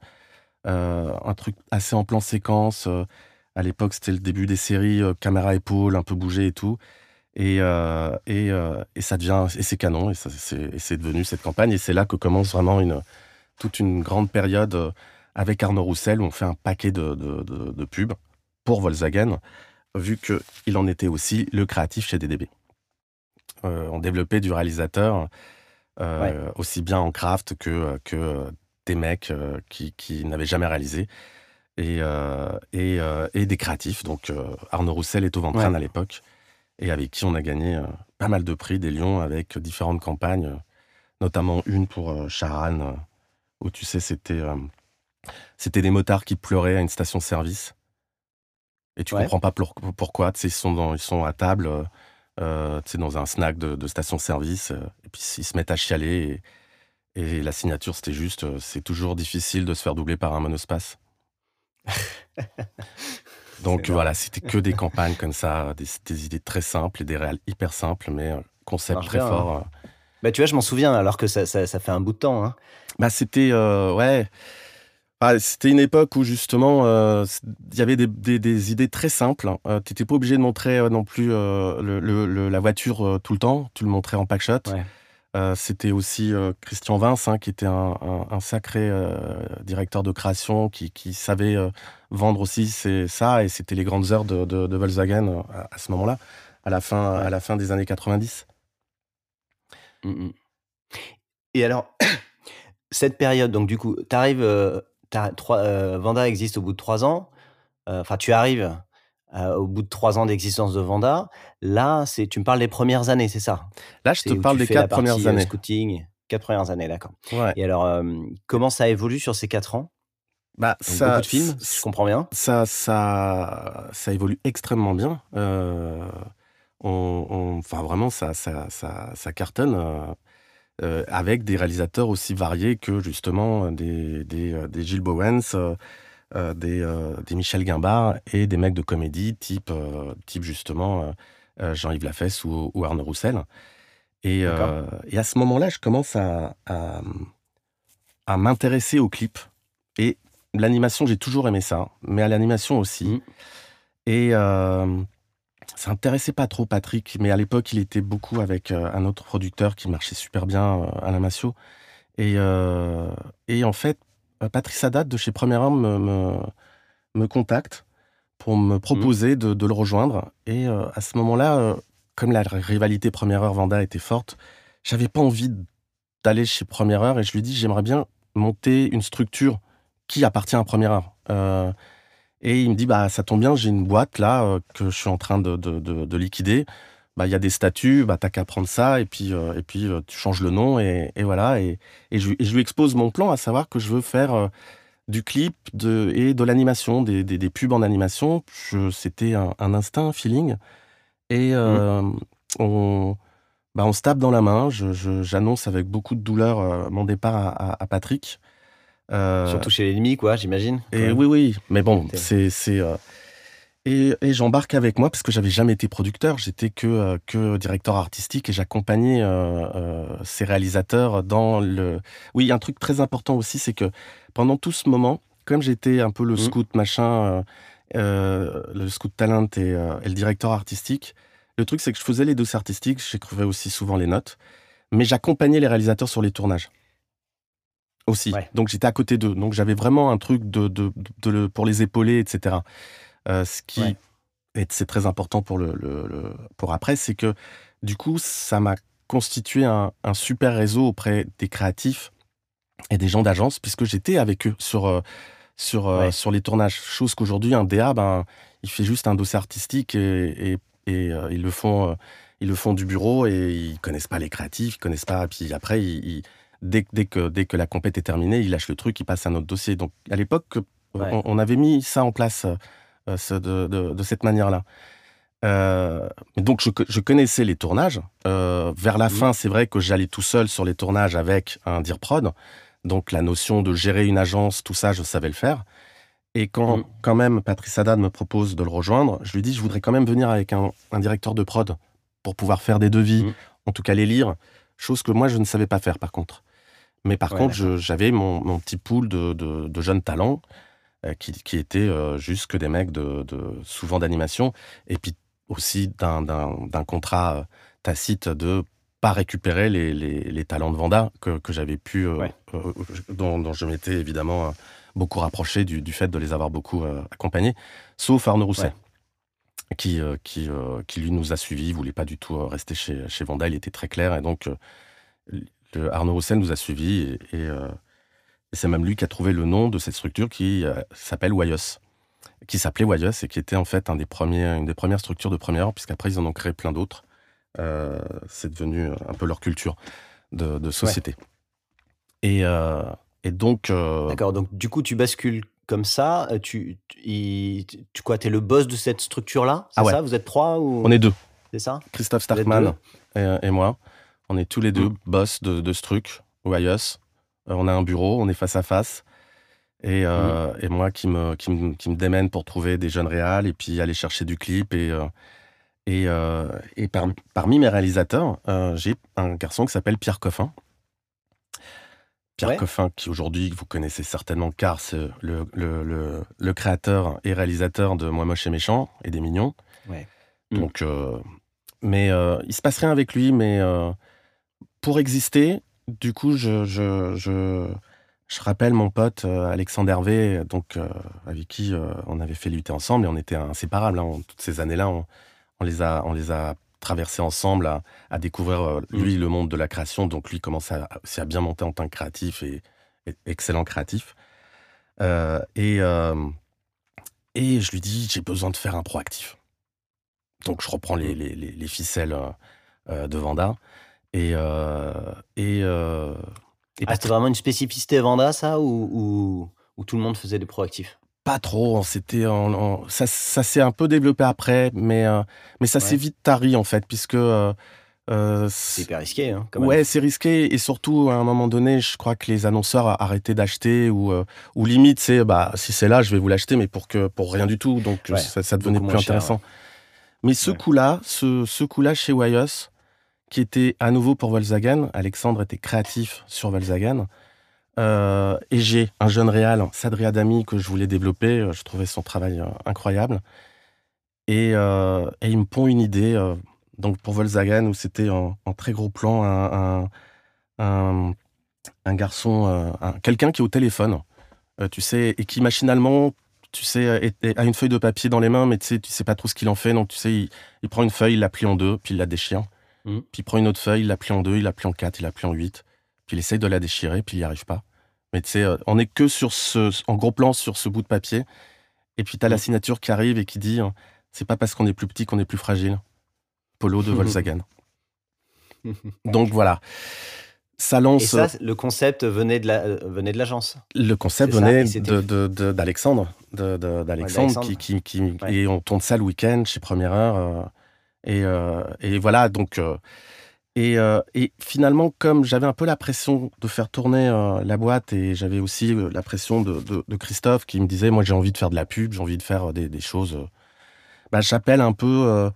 Euh, un truc assez en plan séquence. Euh, à l'époque, c'était le début des séries, caméra épaule, un peu bougé et tout. Et, et, et ça devient, et c'est canon, et c'est devenu cette campagne. Et c'est là que commence vraiment une, toute une grande période euh, avec Arnaud Roussel où on fait un paquet de, de, pubs pour Volkswagen, vu qu'il en était aussi le créatif chez DDB. Euh, on développait du réalisateur euh, aussi bien en craft que, que des mecs qui, qui n'avaient jamais réalisé. Et, et, et, des créatifs. Donc Arnaud Roussel est au Ventrain à l'époque, et avec qui on a gagné pas mal de prix des Lions avec différentes campagnes, notamment une pour Charan où tu sais, c'était euh, c'était des motards qui pleuraient à une station-service. Et tu comprends pas pourquoi. Ils sont, ils sont à table, euh, euh dans un snack de, station-service, euh, et puis ils se mettent à chialer. Et, la signature, c'était juste, c'est toujours difficile de se faire doubler par un monospace. Donc voilà, c'était que des campagnes comme ça, des, idées très simples et des réels hyper simples, mais concept très fort. Hein. Bah, tu vois, je m'en souviens, alors que ça, ça, fait un bout de temps. Hein. Bah, c'était. Euh, ouais. Bah, c'était une époque où justement euh, il y avait des, des, idées très simples. Euh, tu n'étais pas obligé de montrer non plus le, la voiture tout le temps, tu le montrais en packshot. Ouais. c'était aussi Christian Vince, hein, qui était un, un, sacré directeur de création, qui, qui savait vendre aussi ça, et c'était les grandes heures de, de, Volkswagen à, ce moment-là, à, la fin, à la fin des années 90. Mmh. Et alors, cette période, donc du coup, tu arrives, euh, euh, Vanda existe au bout de trois ans. Euh, enfin, tu arrives au bout de trois ans d'existence de Vanda. Là, c'est, tu me parles des premières années, c'est ça? Là, je te parle des quatre premières années. Scouting, quatre premières années, d'accord. Et alors, comment ça évolue sur ces quatre ans? Bah, ça, beaucoup de films, si je comprends bien. Ça, ça, ça évolue extrêmement bien. On, enfin, vraiment, ça, ça, ça, ça cartonne. Euh, avec des réalisateurs aussi variés que justement des, des, euh, des Gilles Bowens, euh, des, des, Michel Guimbard et des mecs de comédie type, type justement Jean-Yves Lafesse ou, ou, Arnaud Roussel. Et, et à ce moment-là, je commence à, à, m'intéresser aux clips. Et l'animation, j'ai toujours aimé ça, mais à l'animation aussi. Mmh. Et ça intéressait pas trop Patrick, mais à l'époque, il était beaucoup avec euh, un autre producteur qui marchait super bien, euh, Alain Massio. Et, euh, et en fait, Patrice Haddad de chez Premier Homme me, me, contacte pour me proposer de, de, le rejoindre. Et à ce moment-là, comme la rivalité Première Heure Vanda était forte, j'avais pas envie d'aller chez Première Heure et je lui dis j'aimerais bien monter une structure qui appartient à Première Heure. Et il me dit, bah, ça tombe bien, j'ai une boîte là euh, que je suis en train de, de, de, liquider. Bah, il y a des statuts, bah, t'as qu'à prendre ça et puis, euh, et puis euh, tu changes le nom et, et voilà. Et, et, je, je, lui expose mon plan, à savoir que je veux faire du clip de, et de l'animation, des, des, des, pubs en animation. C'était un, un, instinct, un feeling. Et mmh. on, bah, on se tape dans la main. J'annonce avec beaucoup de douleur mon départ à, à Patrick. Euh, Surtout chez l'ennemi, quoi, j'imagine. Et oui, oui, mais bon, c'est. Euh, et, et j'embarque avec moi parce que j'avais jamais été producteur, j'étais que, euh, que directeur artistique et j'accompagnais ces réalisateurs dans le. Oui, un truc très important aussi, c'est que pendant tout ce moment, comme j'étais un peu le mmh. scout machin, le scout talent et, et, le directeur artistique, le truc c'est que je faisais les dossiers artistiques, j'écrivais aussi souvent les notes. mais j'accompagnais les réalisateurs sur les tournages aussi. Donc j'étais à côté d'eux. Donc j'avais vraiment un truc de, de, pour les épauler, etc. Euh, ce qui est c'est très important pour le, pour après, c'est que du coup ça m'a constitué un, super réseau auprès des créatifs et des gens d'agence puisque j'étais avec eux sur euh, sur euh, sur les tournages. Chose qu'aujourd'hui un DA ben il fait juste un dossier artistique et, et, ils le font ils le font du bureau et ils connaissent pas les créatifs, ils connaissent pas. Puis après ils dès, que, dès que la compète est terminée, il lâche le truc, il passe à un autre dossier. Donc à l'époque, on, avait mis ça en place euh, de, cette manière-là. Euh, donc je, connaissais les tournages. Euh, vers la mmh. fin, c'est vrai que j'allais tout seul sur les tournages avec un dire prod. Donc la notion de gérer une agence, tout ça, je savais le faire. Et quand, mmh. quand même Patrice Haddad me propose de le rejoindre, je lui dis je voudrais quand même venir avec un, directeur de prod pour pouvoir faire des devis, mmh. en tout cas les lire, chose que moi je ne savais pas faire par contre. Mais par contre, j'avais mon, petit pool de, jeunes talents euh, qui, qui, étaient euh, juste que des mecs de, souvent d'animation et puis aussi d'un contrat euh, tacite de pas récupérer les, les, talents de Vanda que, que j'avais pu, dont, je m'étais évidemment beaucoup rapproché du, du, fait de les avoir beaucoup accompagnés, sauf Arnaud Rousset. Qui, qui, qui, lui nous a suivis, il voulait pas du tout rester chez, chez Vanda, il était très clair et donc Arnaud Roussel nous a suivis euh, et, c'est même lui qui a trouvé le nom de cette structure qui euh, s'appelle Wayos, qui s'appelait Wayos et qui était en fait un des premiers, une des premières structures de première heure, puisqu'après ils en ont créé plein d'autres. Euh, c'est devenu un peu leur culture de, société. Et, donc. D'accord, donc du coup tu bascules comme ça, tu, tu, tu quoi, es le boss de cette structure-là C'est ah ça? Vous êtes trois ou... On est deux. C'est ça? Christophe Starkman et, moi. On est tous les deux mm. boss de, ce truc, Wayos. Euh, on a un bureau, on est face à face. Et, euh, mm. moi qui me, qui, me, démène pour trouver des jeunes réals et puis aller chercher du clip. Et, euh, et, parmi mes réalisateurs, j'ai un garçon qui s'appelle Pierre Coffin. Pierre Coffin, qui aujourd'hui, vous connaissez certainement car c'est le, le, créateur et réalisateur de Moi Moche et Méchant et des Mignons. Ouais. Donc, mais il se passe rien avec lui, mais pour exister, du coup, je, je, je, je rappelle mon pote euh, Alexandre Hervé, donc, euh, avec qui euh, on avait fait lutter ensemble et on était inséparables. Hein. toutes ces années-là, on, on, les a, on les a traversés ensemble à, à découvrir, mmh. lui, le monde de la création. Donc, lui commence à, à bien monter en tant que créatif et, excellent créatif. et, et je lui dis, j'ai besoin de faire un proactif. Donc, je reprends les, les, les, les ficelles de Vanda. Et, euh, et, euh, ah, c'était vraiment une spécificité Vanda, ça, ou, ou, tout le monde faisait des proactifs? Pas trop. C'était ça, ça s'est un peu développé après, mais, euh, mais ça s'est vite tari, en fait, puisque. c'est hyper risqué, hein, quand même. Ouais, c'est risqué. Et surtout, à un moment donné, je crois que les annonceurs arrêtaient d'acheter ou, ou limite, c'est bah, si c'est là, je vais vous l'acheter, mais pour, que, pour rien du tout. Donc, ça, devenait plus intéressant. Mais ce coup-là, ce, ce coup-là chez Wayos, qui était à nouveau pour Volkswagen. Alexandre était créatif sur Volkswagen. Euh, et j'ai un jeune réal, Sadria Dami, que je voulais développer. Euh, je trouvais son travail euh, incroyable. Et, il me pond une idée donc pour Volkswagen où c'était en, très gros plan un, un, garçon, quelqu'un qui est au téléphone, tu sais, et qui machinalement, tu sais, a une feuille de papier dans les mains, mais tu sais, tu sais pas trop ce qu'il en fait. Donc tu sais, il, il prend une feuille, il la plie en deux, puis il la déchire. Mmh. Puis il prend une autre feuille, il la plie en deux, il la plie en quatre, il la plie en huit. Puis il essaye de la déchirer, puis il n'y arrive pas. Mais tu sais, euh, on est que sur ce, en gros plan sur ce bout de papier. Et puis tu as la mmh. signature qui arrive et qui dit euh, c'est pas parce qu'on est plus petit qu'on est plus fragile. Polo de Volkswagen. Donc voilà. Ça lance. Et ça, le concept venait de la, euh, venait de l'agence. Le concept venait d'Alexandre, de, d'Alexandre, qui, qui, qui et on tourne ça le week-end chez Première Heure. Et, euh, et voilà, donc. Euh, et, euh, et, finalement, comme j'avais un peu la pression de faire tourner la boîte et j'avais aussi la pression de, de, Christophe qui me disait Moi, j'ai envie de faire de la pub, j'ai envie de faire des, des choses. Bah, J'appelle un peu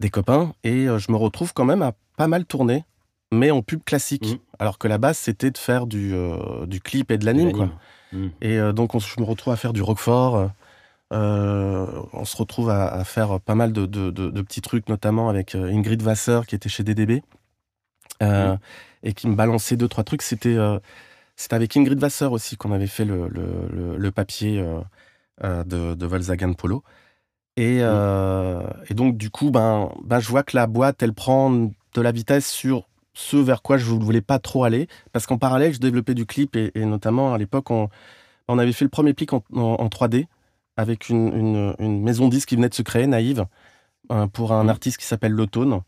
des copains et je me retrouve quand même à pas mal tourner, mais en pub classique. Mmh. Alors que la base, c'était de faire du, du clip et de l'anime. Mmh. Et donc, je me retrouve à faire du Roquefort. Euh, on se retrouve à, faire pas mal de, petits trucs, notamment avec euh, Ingrid Vasseur qui était chez DDB. euh, et qui me balançait deux, trois trucs. C'était avec Ingrid Vasseur aussi qu'on avait fait le, le, papier de, Volkswagen Polo. Et, et, donc, du coup, ben, ben, je vois que la boîte, elle prend de la vitesse sur ce vers quoi je ne voulais pas trop aller. Parce qu'en parallèle, je développais du clip et, notamment à l'époque, on, on, avait fait le premier clip en, en, 3D avec une, une, maison disque qui venait de se créer, Naïve, pour un mmh. artiste qui s'appelle L'Autone.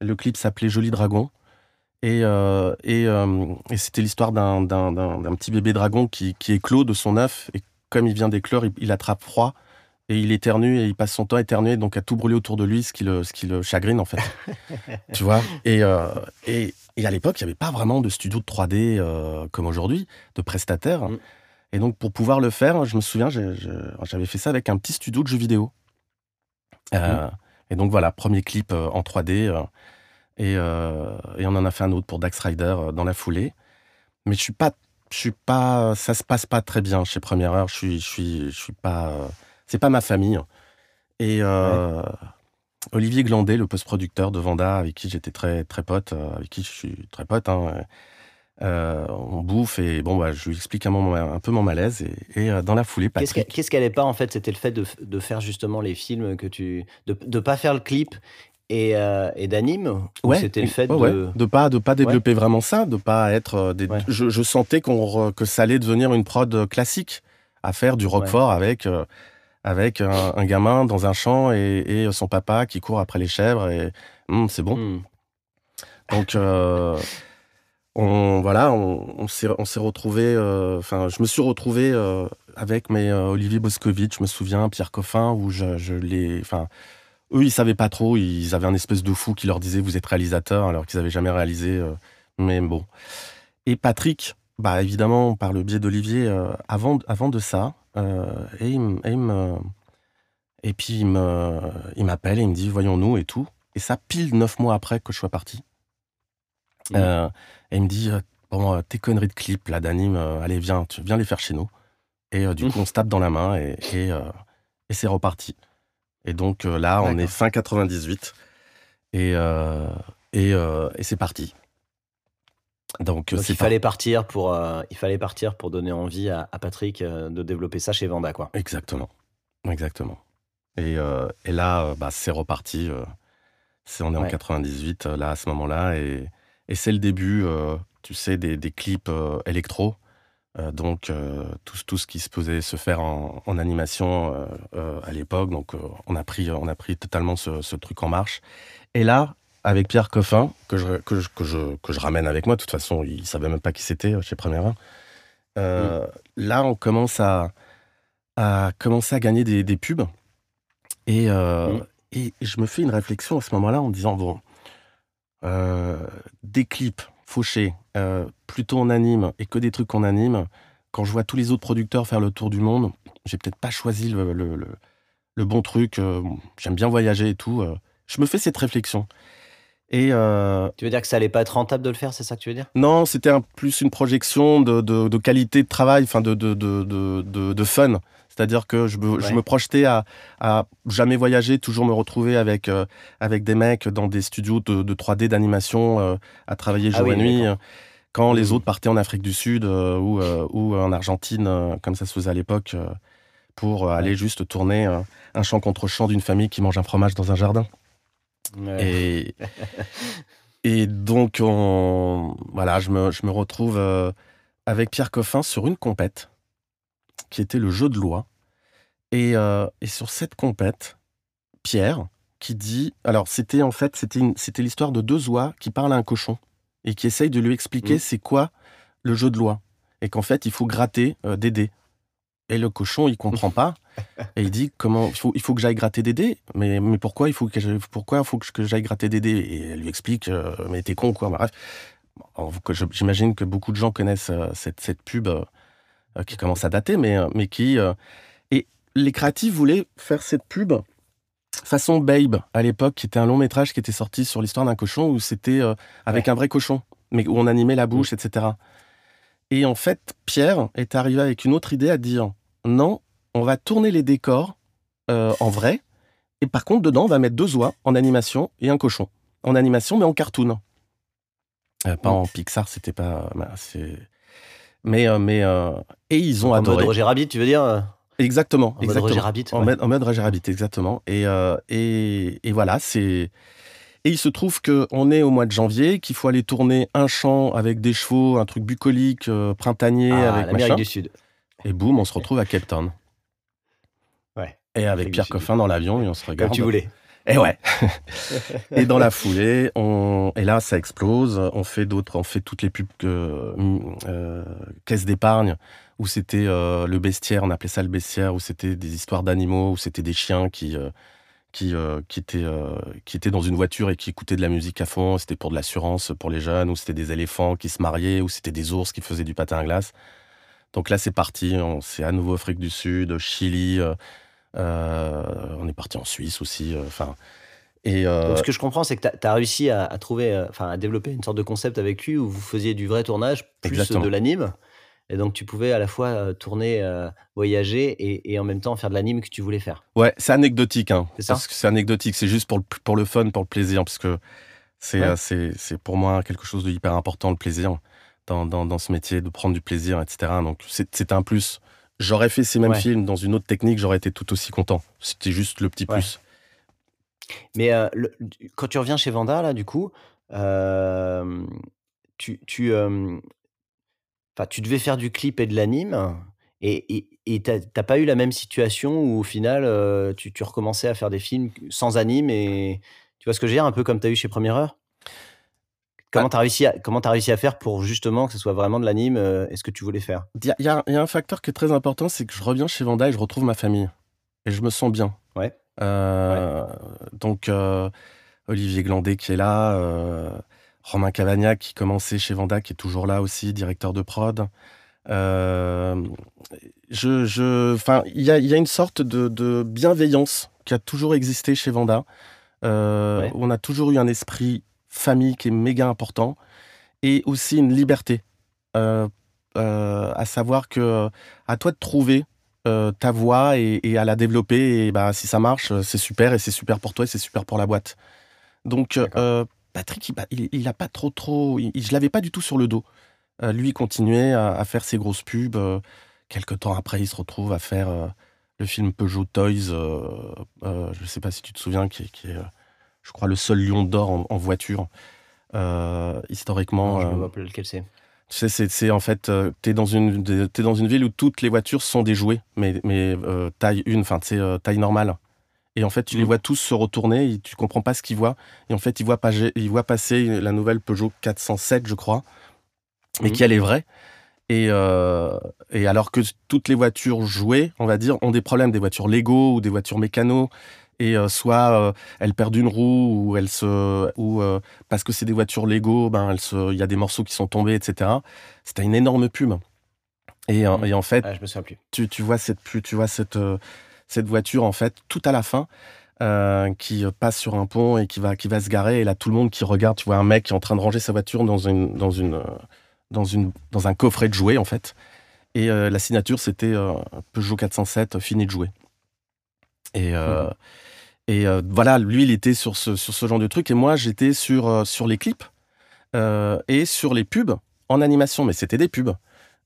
Le clip s'appelait Joli Dragon. Et, euh, et, euh, et c'était l'histoire d'un petit bébé dragon qui, qui éclot de son œuf. Et comme il vient d'éclore, il, il, attrape froid et il éternue et il passe son temps à éternuer, donc à tout brûler autour de lui, ce qui le, ce qui le chagrine en fait. tu vois? Et, euh, et, et, à l'époque, il n'y avait pas vraiment de studio de 3D euh, comme aujourd'hui, de prestataires. Mm. Et donc pour pouvoir le faire, je me souviens, j'avais fait ça avec un petit studio de jeux vidéo. Euh, mm. Et donc voilà, premier clip en 3D. et, et, on en a fait un autre pour Dax Rider dans la foulée. Mais je suis pas, je suis pas, ça se passe pas très bien chez Première Heure. Je suis, je suis, je suis pas c'est pas ma famille. Et euh, Olivier Glandet, le post-producteur de Vanda, avec qui j'étais très très pote, euh, avec qui je suis très pote, hein, euh, on bouffe et bon, bah, je lui explique un, un peu mon malaise et, dans la foulée. Qu'est-ce qu'elle n'allait pas en fait? C'était le fait de, faire justement les films que tu, de ne pas faire le clip et, et d'anime? Ouais, c'était le fait de de pas de pas développer vraiment ça de pas être je, je, sentais qu'on que ça allait devenir une prod classique à faire du roquefort avec avec un, gamin dans un champ et, son papa qui court après les chèvres et hum, c'est bon. Hmm. Donc euh, voilà, on, on s'est retrouvé. Euh, enfin, je me suis retrouvé euh, avec mes Olivier Boscovitch, je me souviens, Pierre Coffin, où je, je les. Enfin, eux, ils savaient pas trop. Ils avaient un espèce de fou qui leur disait vous êtes réalisateur alors qu'ils avaient jamais réalisé. mais bon. Et Patrick, bah évidemment par le biais d'Olivier, avant avant de ça, euh, et, il, et, puis il m'appelle et il me dit voyons-nous et tout. Et ça pile neuf mois après que je sois parti. Mmh. Euh, et il me dit bon tes conneries de clips là d'anime, euh, allez viens, tu viens les faire chez nous. Et du mmh. coup on se tape dans la main et, et, et c'est reparti. Et donc là on est fin 98 et, et, et c'est parti. Donc, il fallait partir pour euh, il fallait partir pour donner envie à, Patrick euh, de développer ça chez Vanda quoi. Exactement, exactement. Et, euh, et là bah, c'est reparti. on est en 98 là à ce moment-là et, et c'est le début tu sais des, des clips électro. donc tout, tout, ce qui se posait se faire en, en animation à l'époque donc on a pris on a pris totalement ce, ce truc en marche. Et là avec Pierre Coffin, que je, que, je, que, je, que je ramène avec moi. De toute façon, il ne savait même pas qui c'était euh, chez Première euh, Là, on commence à, à, commencer à gagner des, des pubs. Et, euh, et je me fais une réflexion à ce moment-là en disant bon, des clips fauchés, plutôt en anime et que des trucs en anime. Quand je vois tous les autres producteurs faire le tour du monde, j'ai peut-être pas choisi le, le, le, le bon truc. J'aime bien voyager et tout. je me fais cette réflexion. Et euh, tu veux dire que ça allait pas être rentable de le faire, c'est ça que tu veux dire? Non, c'était plus une projection de, de, qualité de travail, enfin de, de, de, fun. C'est-à-dire que je me, je me projetais à, à, jamais voyager, toujours me retrouver avec, euh, avec des mecs dans des studios de, 3D d'animation, euh, à travailler ah jour et nuit. Quand les mmh. autres partaient en Afrique du Sud ou, ou en Argentine, comme ça se faisait à l'époque, pour aller juste tourner un chant contre chant d'une famille qui mange un fromage dans un jardin. Et, et donc, on, voilà, je me, je me retrouve euh, avec Pierre Coffin sur une compète qui était le jeu de loi. Et, euh, et sur cette compète, Pierre qui dit, alors c'était en fait c'était l'histoire de deux oies qui parlent à un cochon et qui essayent de lui expliquer mmh. c'est quoi le jeu de loi et qu'en fait il faut gratter euh, des dés. Et le cochon, il comprend pas. Et il dit comment il faut, il faut que j'aille gratter des dés. Mais, mais pourquoi il faut que pourquoi il faut que j'aille gratter des dés? Et elle lui explique euh, mais t'es con quoi. Bref, j'imagine que beaucoup de gens connaissent euh, cette, cette pub euh, qui commence à dater, mais mais qui et les créatifs voulaient faire cette pub façon Babe à l'époque, qui était un long métrage qui était sorti sur l'histoire d'un cochon où c'était avec un vrai cochon, mais où on animait la bouche, etc. Et en fait, Pierre est arrivé avec une autre idée à dire non, on va tourner les décors euh, en vrai. Et par contre, dedans, on va mettre deux oies en animation et un cochon. En animation, mais en cartoon. pas en Pixar, c'était pas. Bah, mais, mais et ils ont adoré. En mode Roger Rabbit, tu veux dire Exactement. En mode Roger Rabbit. En, mode, Roger Rabbit, exactement. Et, et, et voilà, c'est. Et il se trouve qu'on est au mois de janvier, qu'il faut aller tourner un champ avec des chevaux, un truc bucolique, printanier, ah, avec l'Amérique du Sud. Et boum, on se retrouve à Cape Town. Ouais. Et avec Pierre Coffin dans l'avion, et on se regarde. Comme tu voulais. Et ouais. et dans la foulée, on et là ça explose. On fait d'autres, on fait toutes les pubs que euh, caisse d'épargne où c'était euh, le bestiaire, on appelait ça le bestiaire, où c'était des histoires d'animaux, où c'était des chiens qui euh, qui qui étaient qui étaient dans une voiture et qui écoutaient de la musique à fond. C'était pour de l'assurance pour les jeunes, ou c'était des éléphants qui se mariaient, ou c'était des ours qui faisaient du patin à glace. Donc là c'est parti. C'est à nouveau Afrique du Sud, Chili. Euh, on est parti en Suisse aussi. Euh, enfin. Et euh, ce que je comprends, c'est que tu as, réussi à, trouver, enfin, à développer une sorte de concept avec lui où vous faisiez du vrai tournage plus de l'anime. Et donc, tu pouvais à la fois tourner, voyager et, en même temps faire de l'anime que tu voulais faire. Ouais, c'est anecdotique. Hein, c'est ça C'est anecdotique. C'est juste pour le, pour le fun, pour le plaisir. Parce que c'est c'est pour moi quelque chose de hyper important, le plaisir, dans, dans, dans, ce métier, de prendre du plaisir, etc. Donc, c'est un plus. J'aurais fait ces mêmes films dans une autre technique, j'aurais été tout aussi content. C'était juste le petit plus. Mais euh, quand tu reviens chez Vanda, là, du coup, euh, tu, tu, euh, tu devais faire du clip et de l'anime. Et tu n'as pas eu la même situation où au final, tu, tu, recommençais à faire des films sans anime et tu vois ce que je veux dire Un peu comme tu as eu chez Première Heure? Comment tu as, réussi à, as réussi à faire pour justement que ce soit vraiment de l'anime euh, Est-ce que tu voulais faire? Il y, a un facteur qui est très important, c'est que je reviens chez Vanda et je retrouve ma famille. Et je me sens bien. Ouais. Euh, donc, euh, Olivier Glandé qui est là, Romain Cavagnac qui commençait chez Vanda, qui est toujours là aussi, directeur de prod. je, je, il y a, y a, une sorte de, de, bienveillance qui a toujours existé chez Vanda. On a toujours eu un esprit famille qui est méga important, et aussi une liberté. Euh, euh, à savoir que à toi de trouver euh, ta voix et, à la développer. Et bah, si ça marche, c'est super et c'est super pour toi et c'est super pour la boîte. Donc, Patrick, il, il, a pas trop, trop. Il, je l'avais pas du tout sur le dos. lui, il continuait à, faire ses grosses pubs. quelques temps après, il se retrouve à faire le film Peugeot Toys. je ne sais pas si tu te souviens, qui, qui est je crois, le seul lion d'or en, voiture. Euh, historiquement. je ne vois plus lequel c'est. Tu sais, c'est en fait, euh, tu es, dans une, es dans une ville où toutes les voitures sont des jouets, mais, mais euh, taille une, enfin, tu sais, taille normale. Et en fait, tu les mm. vois tous se retourner, et tu comprends pas ce qu'ils voient. Et en fait, ils voient, ils voient passer la nouvelle Peugeot 407, je crois, mais mm. qui elle est vraie. Et, et alors que toutes les voitures jouées, on va dire, ont des problèmes, des voitures Lego ou des voitures mécano, et euh, soit euh, elles perdent une roue ou elles se ou euh, parce que c'est des voitures Lego, ben il y a des morceaux qui sont tombés, etc. C'était une énorme pub. Et, mmh. et en fait, je me plus. Tu, tu, vois cette tu vois cette cette voiture en fait tout à la fin. qui passe sur un pont et qui va qui va se garer et là tout le monde qui regarde tu vois un mec qui est en train de ranger sa voiture dans une dans une dans une dans un coffret de jouets en fait et la signature c'était Peugeot 407 fini de jouer et mmh. Et euh, voilà, lui, il était sur ce, sur ce genre de truc, et moi, j'étais sur, euh, sur les clips euh, et sur les pubs en animation, mais c'était des pubs.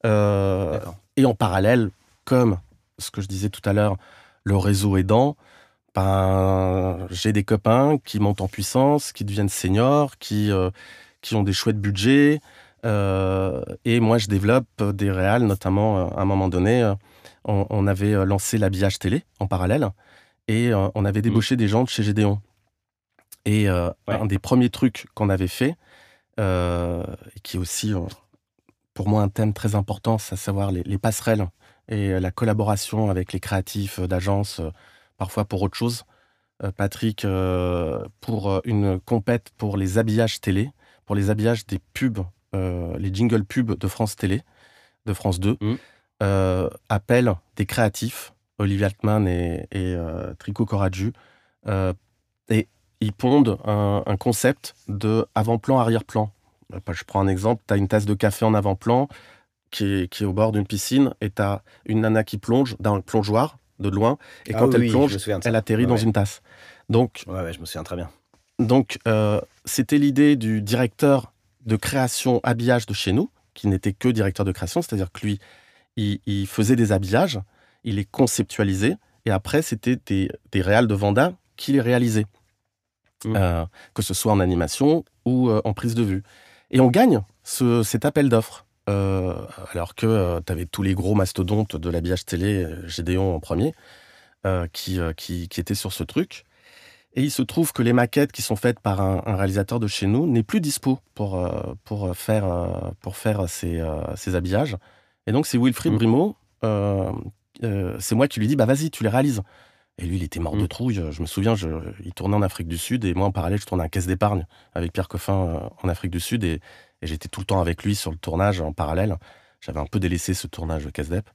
et en parallèle, comme ce que je disais tout à l'heure, le réseau aidant, ben, j'ai des copains qui montent en puissance, qui deviennent seniors, qui, qui ont des chouettes budgets. et moi, je développe des réals, notamment à un moment donné, on, on avait lancé l'habillage télé en parallèle et euh, on avait mmh. débauché des gens de chez Gédéon. Et euh, un des premiers trucs qu'on avait fait, euh, qui est aussi pour moi un thème très important, c'est à savoir les, passerelles et la collaboration avec les créatifs d'agences, parfois pour autre chose. Patrick, pour une compète pour les habillages télé, pour les habillages des pubs, les jingle pubs de France Télé, de France 2, mmh. appelle des créatifs Olivier Altman et, euh, Trico. Euh, et ils pondent un, concept de avant-plan, arrière-plan. Euh, je prends un exemple, tu as une tasse de café en avant-plan qui est, au bord d'une piscine et tu as une nana qui plonge dans le plongeoir de loin et ah quand elle plonge, elle atterrit dans une tasse. Donc, ouais, je me souviens très bien. Donc, c'était l'idée du directeur de création habillage de chez nous, qui n'était que directeur de création, c'est-à-dire que lui, il, faisait des habillages, il les conceptualisait, et après, c'était des, des réals de Vanda qui les réalisaient, mmh. euh, que ce soit en animation ou euh, en prise de vue. Et on gagne cet appel d'offres. Euh, alors que tu avais tous les gros mastodontes de l'habillage télé, Gédéon en premier, qui, qui, qui étaient sur ce truc. Et il se trouve que les maquettes qui sont faites par un, réalisateur de chez nous n'est plus dispo pour, pour faire, pour faire ces, ces habillages. Et donc, c'est Wilfried mmh. C'est moi qui lui dis, bah vas-y, tu les réalises. Et lui, il était mort de mmh. trouille. Je me souviens, je, il tournait en Afrique du Sud et moi, en parallèle, je tournais à Caisse d'épargne avec Pierre Coffin euh, en Afrique du Sud et, j'étais tout le temps avec lui sur le tournage en parallèle. J'avais un peu délaissé ce tournage de Caisse d'Ep.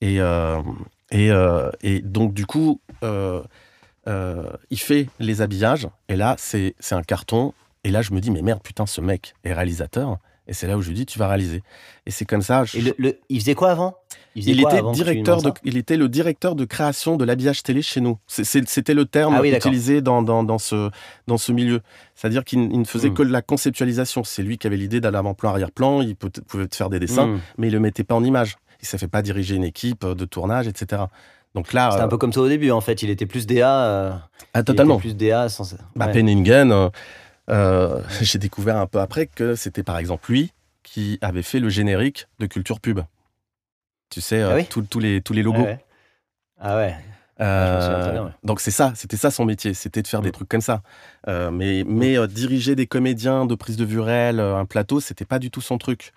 Et, euh, et, euh, et, donc, du coup, il fait les habillages et là, c'est un carton. Et là, je me dis, mais merde, putain, ce mec est réalisateur. Et c'est là où je lui dis, tu vas réaliser. Et c'est comme ça. Et le, il faisait quoi avant? Il, était directeur de, il était le directeur de création de l'habillage télé chez nous. C'était le terme ah utilisé dans, dans, dans, ce, dans ce milieu. C'est-à-dire qu'il ne faisait hmm. que de la conceptualisation. C'est lui qui avait l'idée d'aller avant-plan, arrière-plan. Il pouvait faire des dessins, hmm. mais il le mettait pas en image. Il ne savait pas diriger une équipe de tournage, etc. Donc là, c'est un peu comme ça au début en fait. Il était plus DA. Euh, ah totalement. plus DA. Sans... Bah, Penningen, euh, euh, j'ai découvert un peu après que c'était par exemple lui qui avait fait le générique de Culture Pub. Tu sais, ah euh, tous les, tous les logos. Ah ouais. Euh, donc c'est ça, c'était ça son métier, c'était de faire des mm. trucs comme ça. Euh, mais mais diriger des comédiens de prise de vue réelle, un plateau, c'était pas du tout son truc.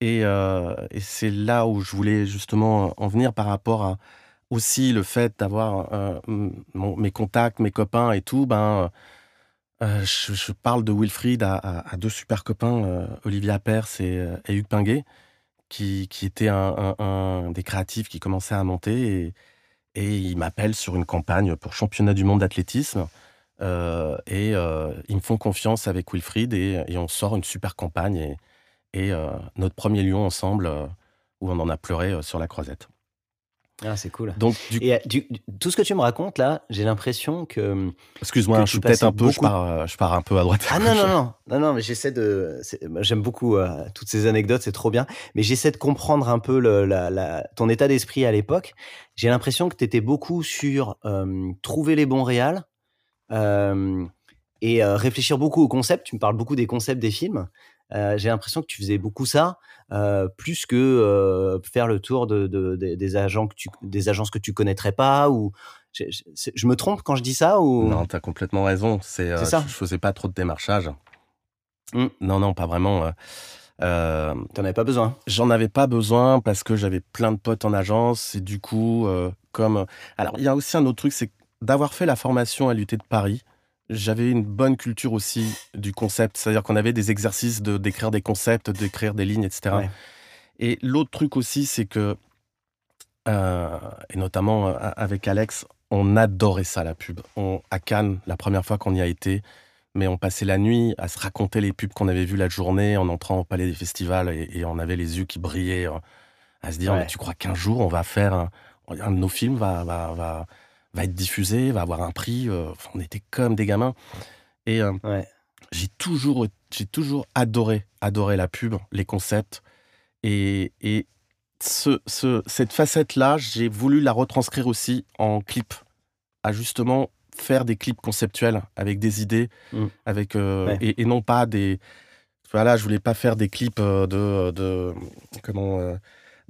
Et, et c'est là où je voulais justement en venir par rapport à aussi le fait d'avoir mes contacts, mes copains et tout. Ben, je, parle de Wilfried à, deux super copains, Olivier Appers et, Hugues Pinguet qui, était un, des créatifs qui commençait à monter et, et il m'appelle sur une campagne pour championnat du monde d'athlétisme. Euh, et euh, ils me font confiance avec Wilfried et, et, on sort une super campagne et, euh, notre premier lion ensemble où on en a pleuré sur la croisette. Ah, c'est cool. Donc, Et euh, tout ce que tu me racontes là, j'ai l'impression que. Excuse-moi, je suis peut-être un peu, je, pars, euh, je pars un peu à droite. ah non, non, non, non, non, mais j'essaie de. J'aime beaucoup euh, toutes ces anecdotes, c'est trop bien. Mais j'essaie de comprendre un peu le, la, ton état d'esprit à l'époque. J'ai l'impression que tu étais beaucoup sur trouver les bons réals et réfléchir beaucoup au concept. Tu me parles beaucoup des concepts des films. J'ai l'impression que tu faisais beaucoup ça. Euh, plus que euh, faire le tour de, des, agents que tu, des agences que tu connaîtrais pas ou je, me trompe quand je dis ça ou? Non tu as complètement raison c'est euh, ça je, faisais pas trop de démarchage mmh. non non pas vraiment euh, T'en avais pas besoin J'en avais pas besoin parce que j'avais plein de potes en agence et du coup, comme alors il y a aussi un autre truc, c'est d'avoir fait la formation à l'UT de Paris j'avais une bonne culture aussi du concept. C'est-à-dire qu'on avait des exercices de d'écrire des concepts, d'écrire des lignes, etc. Et l'autre truc aussi, c'est que, euh, et notamment euh, avec Alex, on adorait ça, la pub. On, à Cannes, la première fois qu'on y a été, mais on passait la nuit à se raconter les pubs qu'on avait vues la journée en entrant au palais des festivals et, on avait les yeux qui brillaient, euh, à se dire, mais tu crois qu'un jour on va faire, un, un de nos films va, va, va va être diffusé, va avoir un prix. Euh, on était comme des gamins. Et euh, j'ai toujours, j'ai toujours adoré, adoré la pub, les concepts. Et, et ce, ce, cette facette-là, j'ai voulu la retranscrire aussi en clip, à justement faire des clips conceptuels avec des idées, mmh. avec euh, et, non pas des. Voilà, je voulais pas faire des clips de, de comment